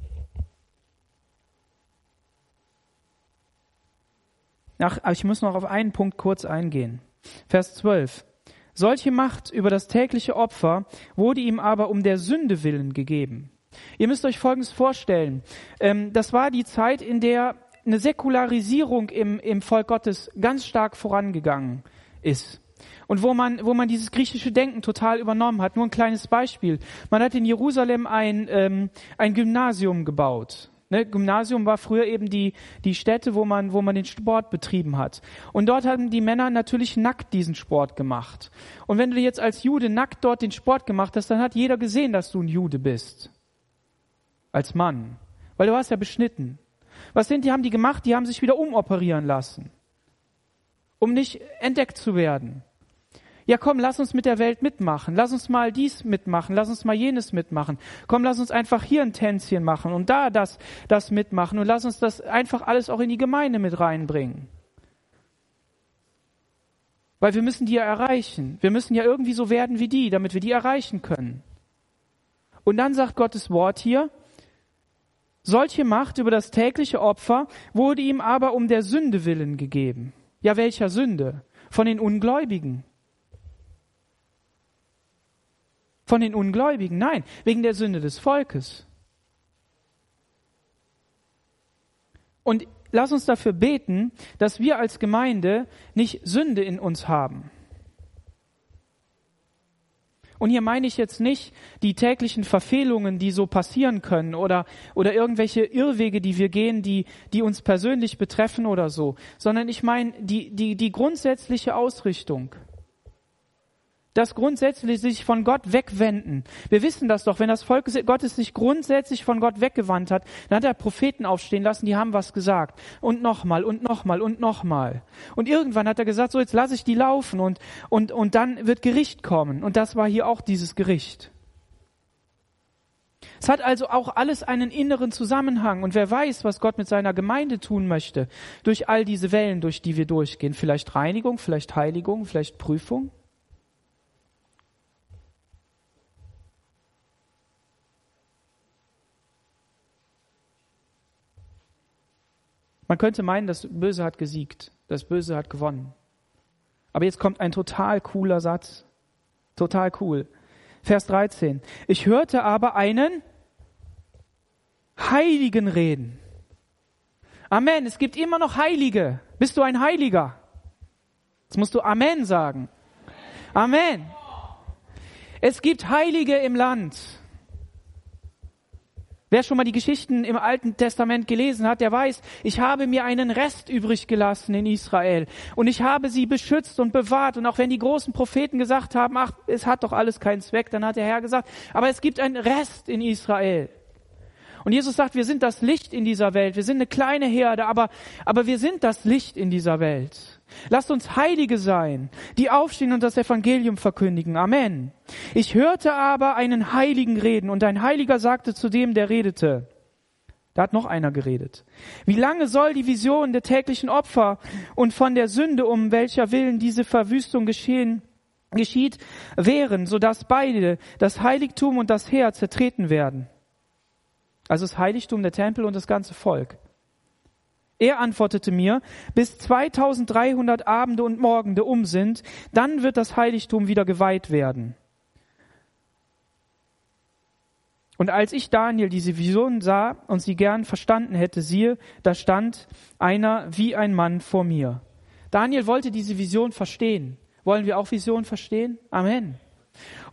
Ach, ich muss noch auf einen Punkt kurz eingehen. Vers 12. Solche Macht über das tägliche Opfer wurde ihm aber um der Sünde willen gegeben. Ihr müsst euch Folgendes vorstellen. Ähm, das war die Zeit, in der eine Säkularisierung im, im Volk Gottes ganz stark vorangegangen ist. Und wo man, wo man dieses griechische Denken total übernommen hat. Nur ein kleines Beispiel. Man hat in Jerusalem ein, ähm, ein Gymnasium gebaut. Ne, Gymnasium war früher eben die, die Stätte, wo man, wo man den Sport betrieben hat. Und dort haben die Männer natürlich nackt diesen Sport gemacht. Und wenn du jetzt als Jude nackt dort den Sport gemacht hast, dann hat jeder gesehen, dass du ein Jude bist. Als Mann. Weil du warst ja beschnitten. Was sind die, haben die gemacht? Die haben sich wieder umoperieren lassen. Um nicht entdeckt zu werden ja komm, lass uns mit der Welt mitmachen, lass uns mal dies mitmachen, lass uns mal jenes mitmachen, komm, lass uns einfach hier ein Tänzchen machen und da das, das mitmachen und lass uns das einfach alles auch in die Gemeinde mit reinbringen. Weil wir müssen die ja erreichen. Wir müssen ja irgendwie so werden wie die, damit wir die erreichen können. Und dann sagt Gottes Wort hier, solche Macht über das tägliche Opfer wurde ihm aber um der Sünde willen gegeben. Ja, welcher Sünde? Von den Ungläubigen. Von den Ungläubigen? Nein, wegen der Sünde des Volkes. Und lass uns dafür beten, dass wir als Gemeinde nicht Sünde in uns haben. Und hier meine ich jetzt nicht die täglichen Verfehlungen, die so passieren können oder, oder irgendwelche Irrwege, die wir gehen, die, die uns persönlich betreffen oder so, sondern ich meine die, die, die grundsätzliche Ausrichtung das grundsätzlich sich von Gott wegwenden. Wir wissen das doch, wenn das Volk Gottes sich grundsätzlich von Gott weggewandt hat, dann hat er Propheten aufstehen lassen, die haben was gesagt. Und nochmal und nochmal und nochmal. Und irgendwann hat er gesagt, so jetzt lasse ich die laufen und, und, und dann wird Gericht kommen. Und das war hier auch dieses Gericht. Es hat also auch alles einen inneren Zusammenhang. Und wer weiß, was Gott mit seiner Gemeinde tun möchte, durch all diese Wellen, durch die wir durchgehen. Vielleicht Reinigung, vielleicht Heiligung, vielleicht Prüfung. Man könnte meinen, das Böse hat gesiegt, das Böse hat gewonnen. Aber jetzt kommt ein total cooler Satz. Total cool. Vers 13. Ich hörte aber einen Heiligen reden. Amen. Es gibt immer noch Heilige. Bist du ein Heiliger? Jetzt musst du Amen sagen. Amen. Es gibt Heilige im Land. Wer schon mal die Geschichten im Alten Testament gelesen hat, der weiß, ich habe mir einen Rest übrig gelassen in Israel und ich habe sie beschützt und bewahrt. Und auch wenn die großen Propheten gesagt haben, ach, es hat doch alles keinen Zweck, dann hat der Herr gesagt, aber es gibt einen Rest in Israel. Und Jesus sagt, wir sind das Licht in dieser Welt. Wir sind eine kleine Herde, aber, aber wir sind das Licht in dieser Welt. Lasst uns Heilige sein, die aufstehen und das Evangelium verkündigen. Amen. Ich hörte aber einen Heiligen reden und ein Heiliger sagte zu dem, der redete, da hat noch einer geredet. Wie lange soll die Vision der täglichen Opfer und von der Sünde, um welcher Willen diese Verwüstung geschehen, geschieht, währen, sodass beide, das Heiligtum und das Heer, zertreten werden? Also das Heiligtum, der Tempel und das ganze Volk. Er antwortete mir, bis 2300 Abende und Morgende um sind, dann wird das Heiligtum wieder geweiht werden. Und als ich Daniel diese Vision sah und sie gern verstanden hätte, siehe, da stand einer wie ein Mann vor mir. Daniel wollte diese Vision verstehen. Wollen wir auch Vision verstehen? Amen.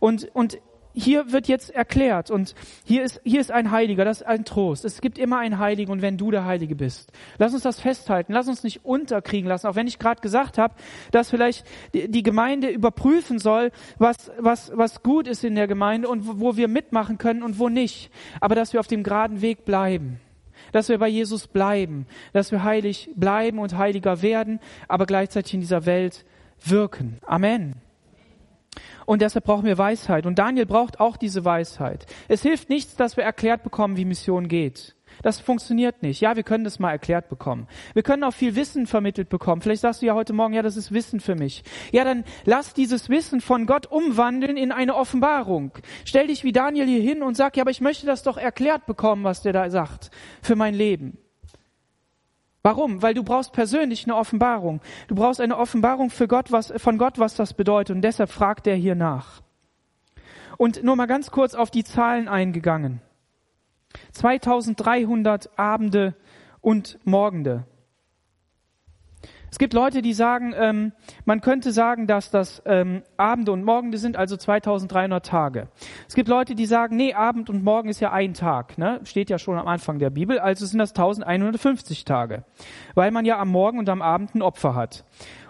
Und, und hier wird jetzt erklärt und hier ist, hier ist ein Heiliger, das ist ein Trost. Es gibt immer einen Heiligen und wenn du der Heilige bist. Lass uns das festhalten, lass uns nicht unterkriegen lassen, auch wenn ich gerade gesagt habe, dass vielleicht die Gemeinde überprüfen soll, was, was, was gut ist in der Gemeinde und wo wir mitmachen können und wo nicht. Aber dass wir auf dem geraden Weg bleiben dass wir bei Jesus bleiben, dass wir heilig bleiben und heiliger werden, aber gleichzeitig in dieser Welt wirken. Amen. Und deshalb brauchen wir Weisheit. Und Daniel braucht auch diese Weisheit. Es hilft nichts, dass wir erklärt bekommen, wie Mission geht. Das funktioniert nicht. Ja, wir können das mal erklärt bekommen. Wir können auch viel Wissen vermittelt bekommen. Vielleicht sagst du ja heute Morgen, ja, das ist Wissen für mich. Ja, dann lass dieses Wissen von Gott umwandeln in eine Offenbarung. Stell dich wie Daniel hier hin und sag, ja, aber ich möchte das doch erklärt bekommen, was der da sagt, für mein Leben. Warum? Weil du brauchst persönlich eine Offenbarung. Du brauchst eine Offenbarung für Gott, was, von Gott, was das bedeutet. Und deshalb fragt er hier nach. Und nur mal ganz kurz auf die Zahlen eingegangen. 2300 Abende und Morgende. Es gibt Leute, die sagen, ähm, man könnte sagen, dass das ähm, Abende und Morgende sind, also 2300 Tage. Es gibt Leute, die sagen, nee, Abend und Morgen ist ja ein Tag, ne? steht ja schon am Anfang der Bibel, also sind das 1150 Tage, weil man ja am Morgen und am Abend ein Opfer hat.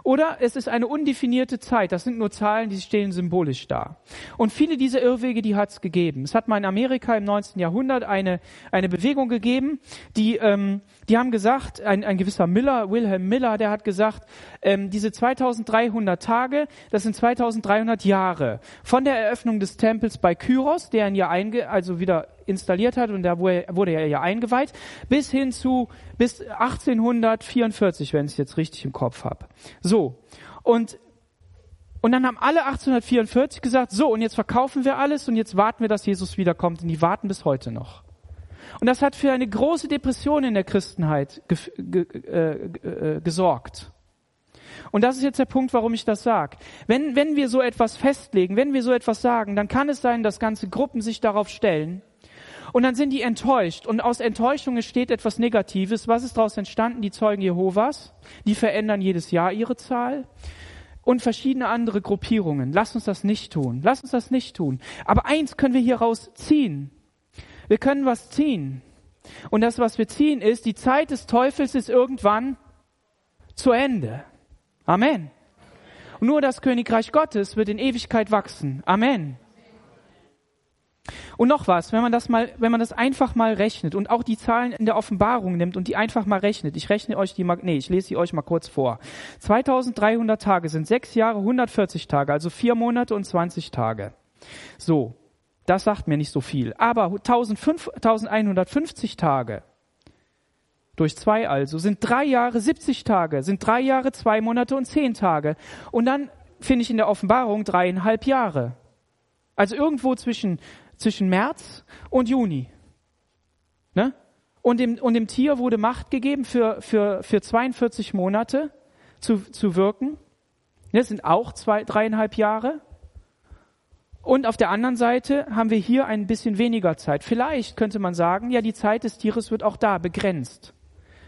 Oder es ist eine undefinierte Zeit. Das sind nur Zahlen, die stehen symbolisch da. Und viele dieser Irrwege, die hat es gegeben. Es hat mal in Amerika im 19. Jahrhundert eine, eine Bewegung gegeben, die, ähm, die haben gesagt, ein, ein gewisser Miller, Wilhelm Miller, der hat gesagt, ähm, diese 2300 Tage, das sind 2300 Jahre. Von der Eröffnung des Tempels bei Kyros, der ihn ja einge, also wieder installiert hat und da wurde er ja eingeweiht, bis hin zu bis 1844, wenn ich es jetzt richtig im Kopf habe. So. Und und dann haben alle 1844 gesagt, so, und jetzt verkaufen wir alles und jetzt warten wir, dass Jesus wiederkommt. Und die warten bis heute noch. Und das hat für eine große Depression in der Christenheit ge ge äh, äh, gesorgt. Und das ist jetzt der Punkt, warum ich das sage. Wenn, wenn wir so etwas festlegen, wenn wir so etwas sagen, dann kann es sein, dass ganze Gruppen sich darauf stellen und dann sind die enttäuscht. Und aus Enttäuschung entsteht etwas Negatives. Was ist daraus entstanden? Die Zeugen Jehovas. Die verändern jedes Jahr ihre Zahl. Und verschiedene andere Gruppierungen. Lass uns das nicht tun. Lass uns das nicht tun. Aber eins können wir hieraus ziehen. Wir können was ziehen. Und das, was wir ziehen, ist, die Zeit des Teufels ist irgendwann zu Ende. Amen. Und nur das Königreich Gottes wird in Ewigkeit wachsen. Amen. Und noch was, wenn man das mal, wenn man das einfach mal rechnet und auch die Zahlen in der Offenbarung nimmt und die einfach mal rechnet. Ich rechne euch die mal, nee, ich lese sie euch mal kurz vor. 2300 Tage sind sechs Jahre, 140 Tage, also vier Monate und 20 Tage. So. Das sagt mir nicht so viel. Aber 1150 Tage durch zwei also sind drei Jahre 70 Tage, sind drei Jahre zwei Monate und zehn Tage. Und dann finde ich in der Offenbarung dreieinhalb Jahre. Also irgendwo zwischen zwischen März und Juni. Ne? Und, dem, und dem Tier wurde Macht gegeben, für, für, für 42 Monate zu, zu wirken. Das sind auch zwei, dreieinhalb Jahre. Und auf der anderen Seite haben wir hier ein bisschen weniger Zeit. Vielleicht könnte man sagen, ja, die Zeit des Tieres wird auch da begrenzt.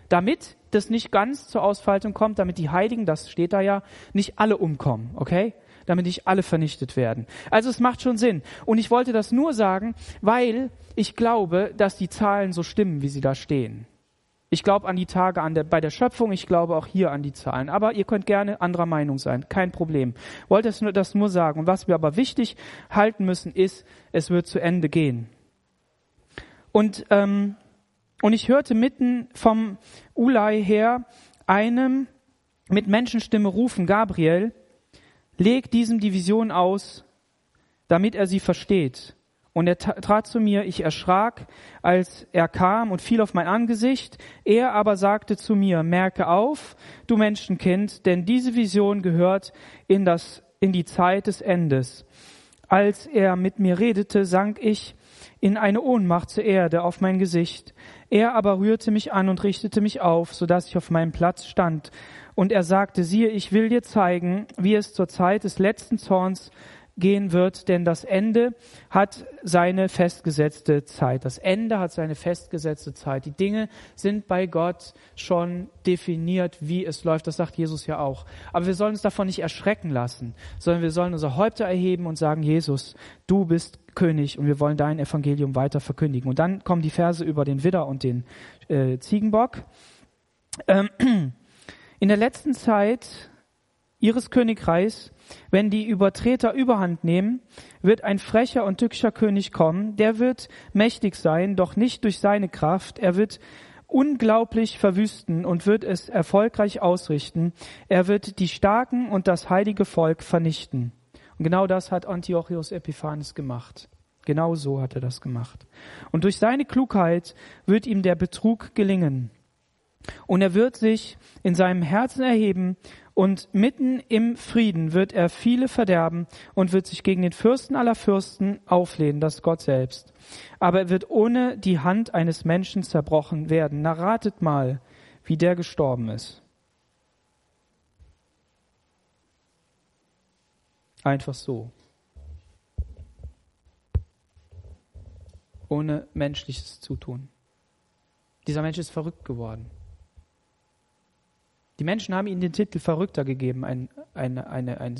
Damit das nicht ganz zur Ausfaltung kommt, damit die Heiligen, das steht da ja, nicht alle umkommen, okay? Damit nicht alle vernichtet werden. Also es macht schon Sinn. Und ich wollte das nur sagen, weil ich glaube, dass die Zahlen so stimmen, wie sie da stehen. Ich glaube an die Tage an der, bei der Schöpfung, ich glaube auch hier an die Zahlen. Aber ihr könnt gerne anderer Meinung sein, kein Problem. Wollte das nur, das nur sagen. Und was wir aber wichtig halten müssen, ist, es wird zu Ende gehen. Und, ähm, und ich hörte mitten vom Ulai her einem mit Menschenstimme rufen, Gabriel, Leg diesem die Vision aus, damit er sie versteht. Und er trat zu mir, ich erschrak, als er kam und fiel auf mein Angesicht. Er aber sagte zu mir, merke auf, du Menschenkind, denn diese Vision gehört in das, in die Zeit des Endes. Als er mit mir redete, sank ich in eine Ohnmacht zur Erde auf mein Gesicht. Er aber rührte mich an und richtete mich auf, so dass ich auf meinem Platz stand. Und er sagte, siehe, ich will dir zeigen, wie es zur Zeit des letzten Zorns gehen wird, denn das Ende hat seine festgesetzte Zeit. Das Ende hat seine festgesetzte Zeit. Die Dinge sind bei Gott schon definiert, wie es läuft. Das sagt Jesus ja auch. Aber wir sollen uns davon nicht erschrecken lassen, sondern wir sollen unsere Häupter erheben und sagen, Jesus, du bist König und wir wollen dein Evangelium weiter verkündigen. Und dann kommen die Verse über den Widder und den äh, Ziegenbock. Ähm, in der letzten Zeit ihres Königreichs, wenn die Übertreter Überhand nehmen, wird ein frecher und tückischer König kommen, der wird mächtig sein, doch nicht durch seine Kraft, er wird unglaublich verwüsten und wird es erfolgreich ausrichten, er wird die Starken und das heilige Volk vernichten. Und genau das hat Antiochus Epiphanes gemacht. Genau so hat er das gemacht. Und durch seine Klugheit wird ihm der Betrug gelingen. Und er wird sich in seinem Herzen erheben und mitten im Frieden wird er viele verderben und wird sich gegen den Fürsten aller Fürsten auflehnen, das Gott selbst. Aber er wird ohne die Hand eines Menschen zerbrochen werden. Na ratet mal, wie der gestorben ist. Einfach so. Ohne menschliches Zutun. Dieser Mensch ist verrückt geworden. Die Menschen haben ihm den Titel Verrückter gegeben, ein, eine, eine, ein,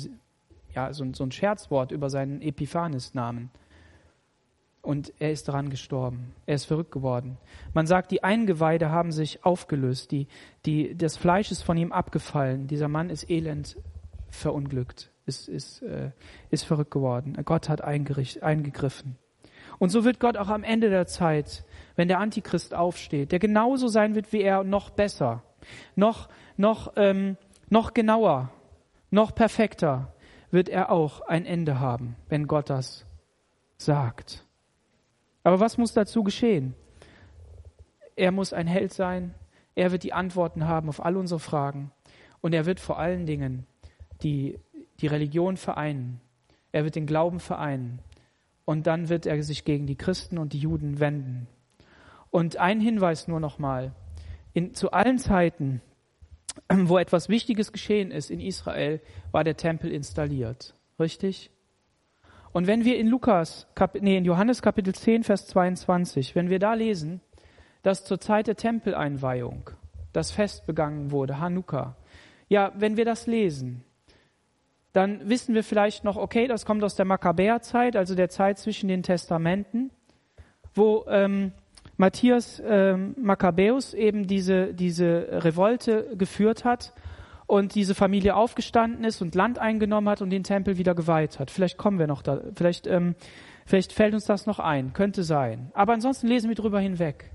ja, so, so ein Scherzwort über seinen Epiphanes-Namen. Und er ist daran gestorben. Er ist verrückt geworden. Man sagt, die Eingeweide haben sich aufgelöst. Die, die, das Fleisch ist von ihm abgefallen. Dieser Mann ist elend verunglückt, ist, ist, äh, ist verrückt geworden. Gott hat eingegriffen. Und so wird Gott auch am Ende der Zeit, wenn der Antichrist aufsteht, der genauso sein wird wie er, noch besser, noch, noch, ähm, noch genauer, noch perfekter wird er auch ein Ende haben, wenn Gott das sagt. Aber was muss dazu geschehen? Er muss ein Held sein, er wird die Antworten haben auf all unsere Fragen und er wird vor allen Dingen die, die Religion vereinen. Er wird den Glauben vereinen und dann wird er sich gegen die Christen und die Juden wenden. Und ein Hinweis nur nochmal. Zu allen Zeiten wo etwas Wichtiges geschehen ist in Israel, war der Tempel installiert. Richtig? Und wenn wir in Lukas, nee, in Johannes Kapitel 10, Vers 22, wenn wir da lesen, dass zur Zeit der Tempeleinweihung das Fest begangen wurde, Hanukkah, ja, wenn wir das lesen, dann wissen wir vielleicht noch, okay, das kommt aus der Makkabäerzeit, also der Zeit zwischen den Testamenten, wo ähm, Matthias ähm, Makkabäus eben diese, diese Revolte geführt hat und diese Familie aufgestanden ist und Land eingenommen hat und den Tempel wieder geweiht hat. Vielleicht kommen wir noch da, vielleicht, ähm, vielleicht fällt uns das noch ein, könnte sein. Aber ansonsten lesen wir drüber hinweg.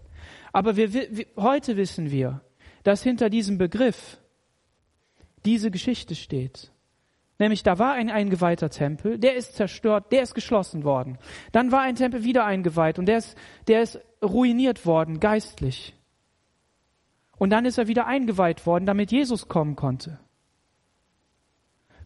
Aber wir, wir, heute wissen wir, dass hinter diesem Begriff diese Geschichte steht. Nämlich da war ein eingeweihter Tempel, der ist zerstört, der ist geschlossen worden. Dann war ein Tempel wieder eingeweiht und der ist, der ist ruiniert worden, geistlich. Und dann ist er wieder eingeweiht worden, damit Jesus kommen konnte.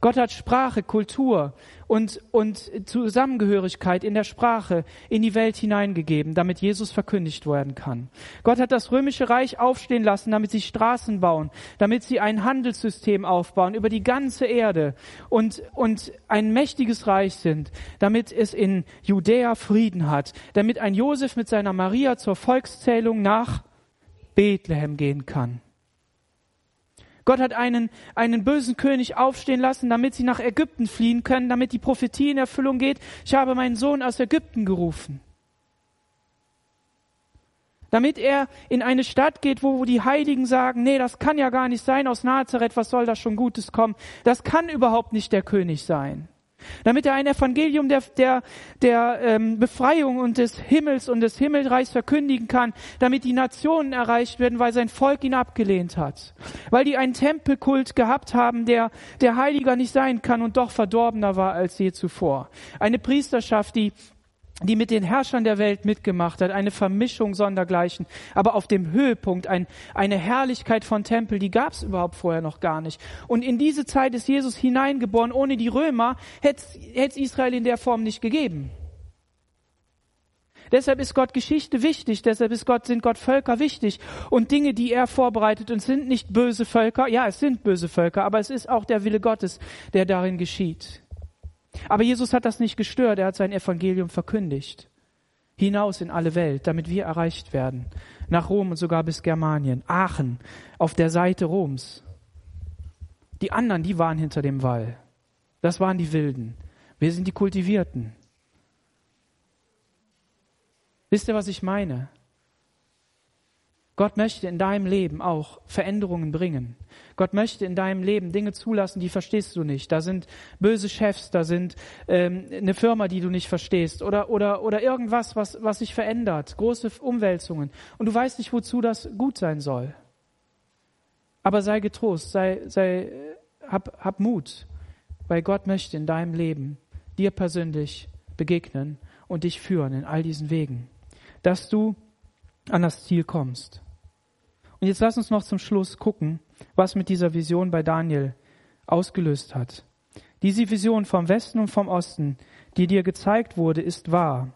Gott hat Sprache, Kultur und, und Zusammengehörigkeit in der Sprache in die Welt hineingegeben, damit Jesus verkündigt werden kann. Gott hat das römische Reich aufstehen lassen, damit sie Straßen bauen, damit sie ein Handelssystem aufbauen über die ganze Erde und, und ein mächtiges Reich sind, damit es in Judäa Frieden hat, damit ein Josef mit seiner Maria zur Volkszählung nach Bethlehem gehen kann. Gott hat einen, einen bösen König aufstehen lassen, damit sie nach Ägypten fliehen können, damit die Prophetie in Erfüllung geht. Ich habe meinen Sohn aus Ägypten gerufen. Damit er in eine Stadt geht, wo die Heiligen sagen, nee, das kann ja gar nicht sein, aus Nazareth, was soll da schon Gutes kommen? Das kann überhaupt nicht der König sein damit er ein Evangelium der, der, der ähm, Befreiung und des Himmels und des Himmelreichs verkündigen kann, damit die Nationen erreicht werden, weil sein Volk ihn abgelehnt hat, weil die einen Tempelkult gehabt haben, der der Heiliger nicht sein kann und doch verdorbener war als je zuvor. Eine Priesterschaft, die die mit den Herrschern der Welt mitgemacht hat, eine Vermischung sondergleichen, aber auf dem Höhepunkt ein, eine Herrlichkeit von Tempel, die gab es überhaupt vorher noch gar nicht. Und in diese Zeit ist Jesus hineingeboren. Ohne die Römer hätte es Israel in der Form nicht gegeben. Deshalb ist Gott Geschichte wichtig, deshalb ist Gott, sind Gott Völker wichtig und Dinge, die er vorbereitet und sind nicht böse Völker. Ja, es sind böse Völker, aber es ist auch der Wille Gottes, der darin geschieht. Aber Jesus hat das nicht gestört, er hat sein Evangelium verkündigt. Hinaus in alle Welt, damit wir erreicht werden. Nach Rom und sogar bis Germanien. Aachen, auf der Seite Roms. Die anderen, die waren hinter dem Wall. Das waren die Wilden. Wir sind die Kultivierten. Wisst ihr, was ich meine? Gott möchte in deinem Leben auch Veränderungen bringen. Gott möchte in deinem Leben Dinge zulassen, die verstehst du nicht. Da sind böse Chefs, da sind ähm, eine Firma, die du nicht verstehst oder oder oder irgendwas, was was sich verändert, große Umwälzungen und du weißt nicht, wozu das gut sein soll. Aber sei getrost, sei sei hab hab Mut, weil Gott möchte in deinem Leben dir persönlich begegnen und dich führen in all diesen Wegen, dass du an das Ziel kommst. Und jetzt lass uns noch zum Schluss gucken, was mit dieser Vision bei Daniel ausgelöst hat. Diese Vision vom Westen und vom Osten, die dir gezeigt wurde, ist wahr.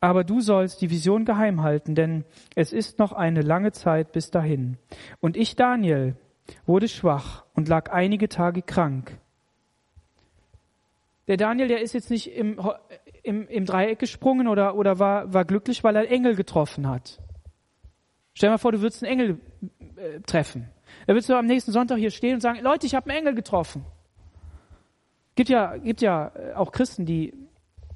Aber du sollst die Vision geheim halten, denn es ist noch eine lange Zeit bis dahin. Und ich, Daniel, wurde schwach und lag einige Tage krank. Der Daniel, der ist jetzt nicht im, im, im Dreieck gesprungen oder, oder war, war glücklich, weil er Engel getroffen hat. Stell dir mal vor, du würdest einen Engel äh, treffen. Da würdest du am nächsten Sonntag hier stehen und sagen, Leute, ich habe einen Engel getroffen. Gibt ja, gibt ja äh, auch Christen, die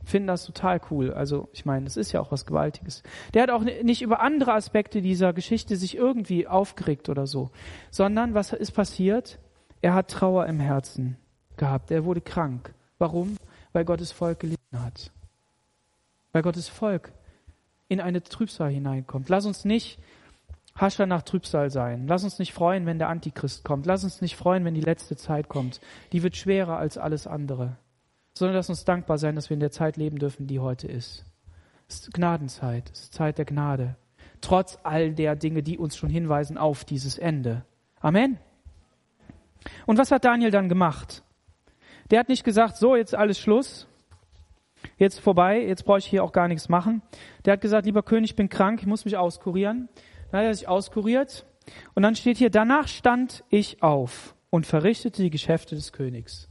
finden das total cool. Also ich meine, das ist ja auch was Gewaltiges. Der hat auch nicht über andere Aspekte dieser Geschichte sich irgendwie aufgeregt oder so, sondern was ist passiert? Er hat Trauer im Herzen gehabt. Er wurde krank. Warum? Weil Gottes Volk gelitten hat. Weil Gottes Volk in eine Trübsal hineinkommt. Lass uns nicht Hascher nach Trübsal sein. Lass uns nicht freuen, wenn der Antichrist kommt. Lass uns nicht freuen, wenn die letzte Zeit kommt. Die wird schwerer als alles andere sondern lass uns dankbar sein, dass wir in der Zeit leben dürfen, die heute ist. Es ist Gnadenzeit, es ist Zeit der Gnade. Trotz all der Dinge, die uns schon hinweisen auf dieses Ende. Amen. Und was hat Daniel dann gemacht? Der hat nicht gesagt, so, jetzt alles Schluss, jetzt vorbei, jetzt brauche ich hier auch gar nichts machen. Der hat gesagt, lieber König, ich bin krank, ich muss mich auskurieren. Dann hat er sich auskuriert und dann steht hier, danach stand ich auf und verrichtete die Geschäfte des Königs.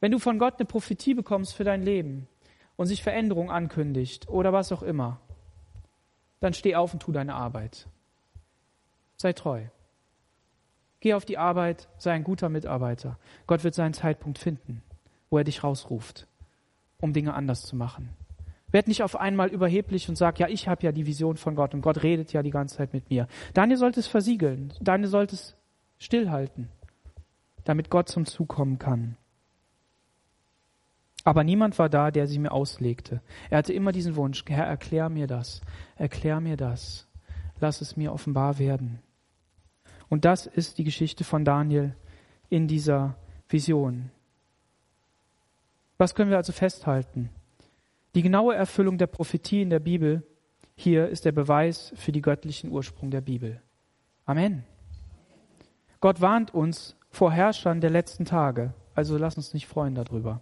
Wenn du von Gott eine Prophetie bekommst für dein Leben und sich Veränderung ankündigt oder was auch immer, dann steh auf und tu deine Arbeit. Sei treu. Geh auf die Arbeit, sei ein guter Mitarbeiter. Gott wird seinen Zeitpunkt finden, wo er dich rausruft, um Dinge anders zu machen. Werd nicht auf einmal überheblich und sag, ja, ich habe ja die Vision von Gott und Gott redet ja die ganze Zeit mit mir. Daniel sollte es versiegeln, Daniel sollte es stillhalten, damit Gott zum Zug kommen kann. Aber niemand war da, der sie mir auslegte. Er hatte immer diesen Wunsch, Herr, erklär mir das, erklär mir das, lass es mir offenbar werden. Und das ist die Geschichte von Daniel in dieser Vision. Was können wir also festhalten? Die genaue Erfüllung der Prophetie in der Bibel hier ist der Beweis für die göttlichen Ursprung der Bibel. Amen. Gott warnt uns vor Herrschern der letzten Tage, also lass uns nicht freuen darüber.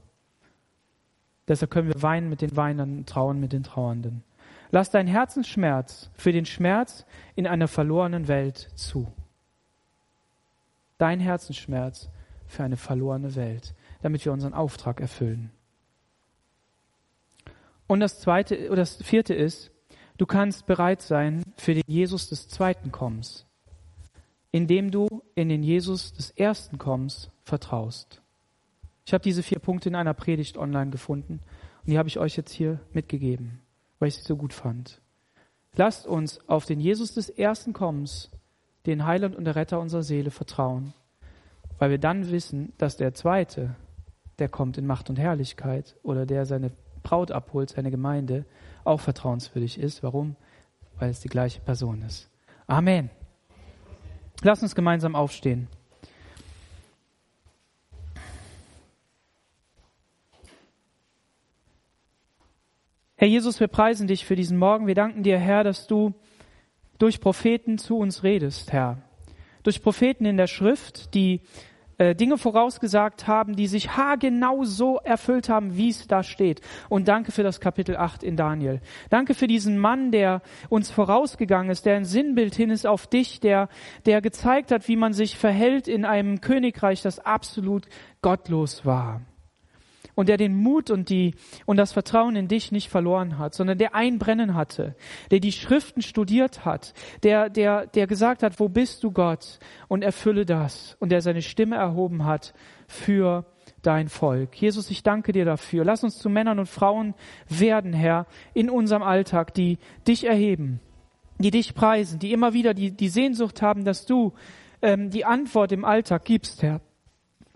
Deshalb können wir weinen mit den Weinern, trauen mit den Trauernden. Lass dein Herzensschmerz für den Schmerz in einer verlorenen Welt zu. Dein Herzensschmerz für eine verlorene Welt, damit wir unseren Auftrag erfüllen. Und das zweite oder das vierte ist, du kannst bereit sein für den Jesus des zweiten Kommens, indem du in den Jesus des ersten Kommens vertraust. Ich habe diese vier Punkte in einer Predigt online gefunden und die habe ich euch jetzt hier mitgegeben, weil ich sie so gut fand. Lasst uns auf den Jesus des ersten Kommens, den Heiland und der Retter unserer Seele, vertrauen, weil wir dann wissen, dass der zweite, der kommt in Macht und Herrlichkeit oder der seine Braut abholt, seine Gemeinde, auch vertrauenswürdig ist. Warum? Weil es die gleiche Person ist. Amen. Lasst uns gemeinsam aufstehen. Herr Jesus, wir preisen dich für diesen Morgen. Wir danken dir, Herr, dass du durch Propheten zu uns redest, Herr. Durch Propheten in der Schrift, die äh, Dinge vorausgesagt haben, die sich haargenau so erfüllt haben, wie es da steht. Und danke für das Kapitel 8 in Daniel. Danke für diesen Mann, der uns vorausgegangen ist, der ein Sinnbild hin ist auf dich, der, der gezeigt hat, wie man sich verhält in einem Königreich, das absolut gottlos war und der den Mut und die und das Vertrauen in dich nicht verloren hat, sondern der ein Brennen hatte, der die Schriften studiert hat, der der der gesagt hat, wo bist du Gott und erfülle das und der seine Stimme erhoben hat für dein Volk. Jesus, ich danke dir dafür. Lass uns zu Männern und Frauen werden, Herr, in unserem Alltag, die dich erheben, die dich preisen, die immer wieder die, die Sehnsucht haben, dass du ähm, die Antwort im Alltag gibst, Herr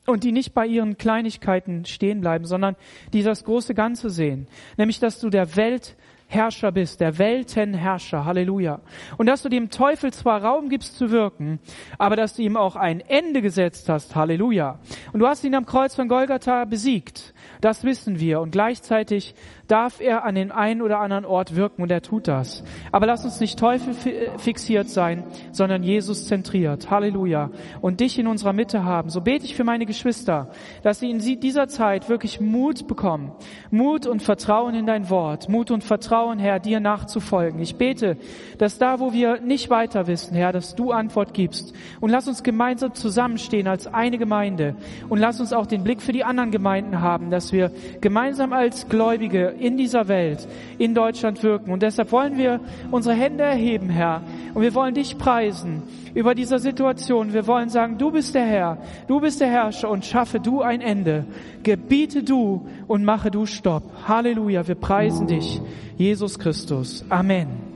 und die nicht bei ihren Kleinigkeiten stehen bleiben, sondern die das große Ganze sehen, nämlich dass du der Weltherrscher bist, der Weltenherrscher, Halleluja. Und dass du dem Teufel zwar Raum gibst zu wirken, aber dass du ihm auch ein Ende gesetzt hast, Halleluja. Und du hast ihn am Kreuz von Golgatha besiegt. Das wissen wir. Und gleichzeitig darf er an den einen oder anderen Ort wirken und er tut das. Aber lass uns nicht Teufel fixiert sein, sondern Jesus zentriert. Halleluja. Und dich in unserer Mitte haben. So bete ich für meine Geschwister, dass sie in dieser Zeit wirklich Mut bekommen. Mut und Vertrauen in dein Wort. Mut und Vertrauen, Herr, dir nachzufolgen. Ich bete, dass da, wo wir nicht weiter wissen, Herr, dass du Antwort gibst. Und lass uns gemeinsam zusammenstehen als eine Gemeinde. Und lass uns auch den Blick für die anderen Gemeinden haben, dass wir gemeinsam als Gläubige in dieser Welt, in Deutschland wirken. Und deshalb wollen wir unsere Hände erheben, Herr. Und wir wollen dich preisen über dieser Situation. Wir wollen sagen, du bist der Herr, du bist der Herrscher und schaffe du ein Ende. Gebiete du und mache du Stopp. Halleluja, wir preisen dich, Jesus Christus. Amen.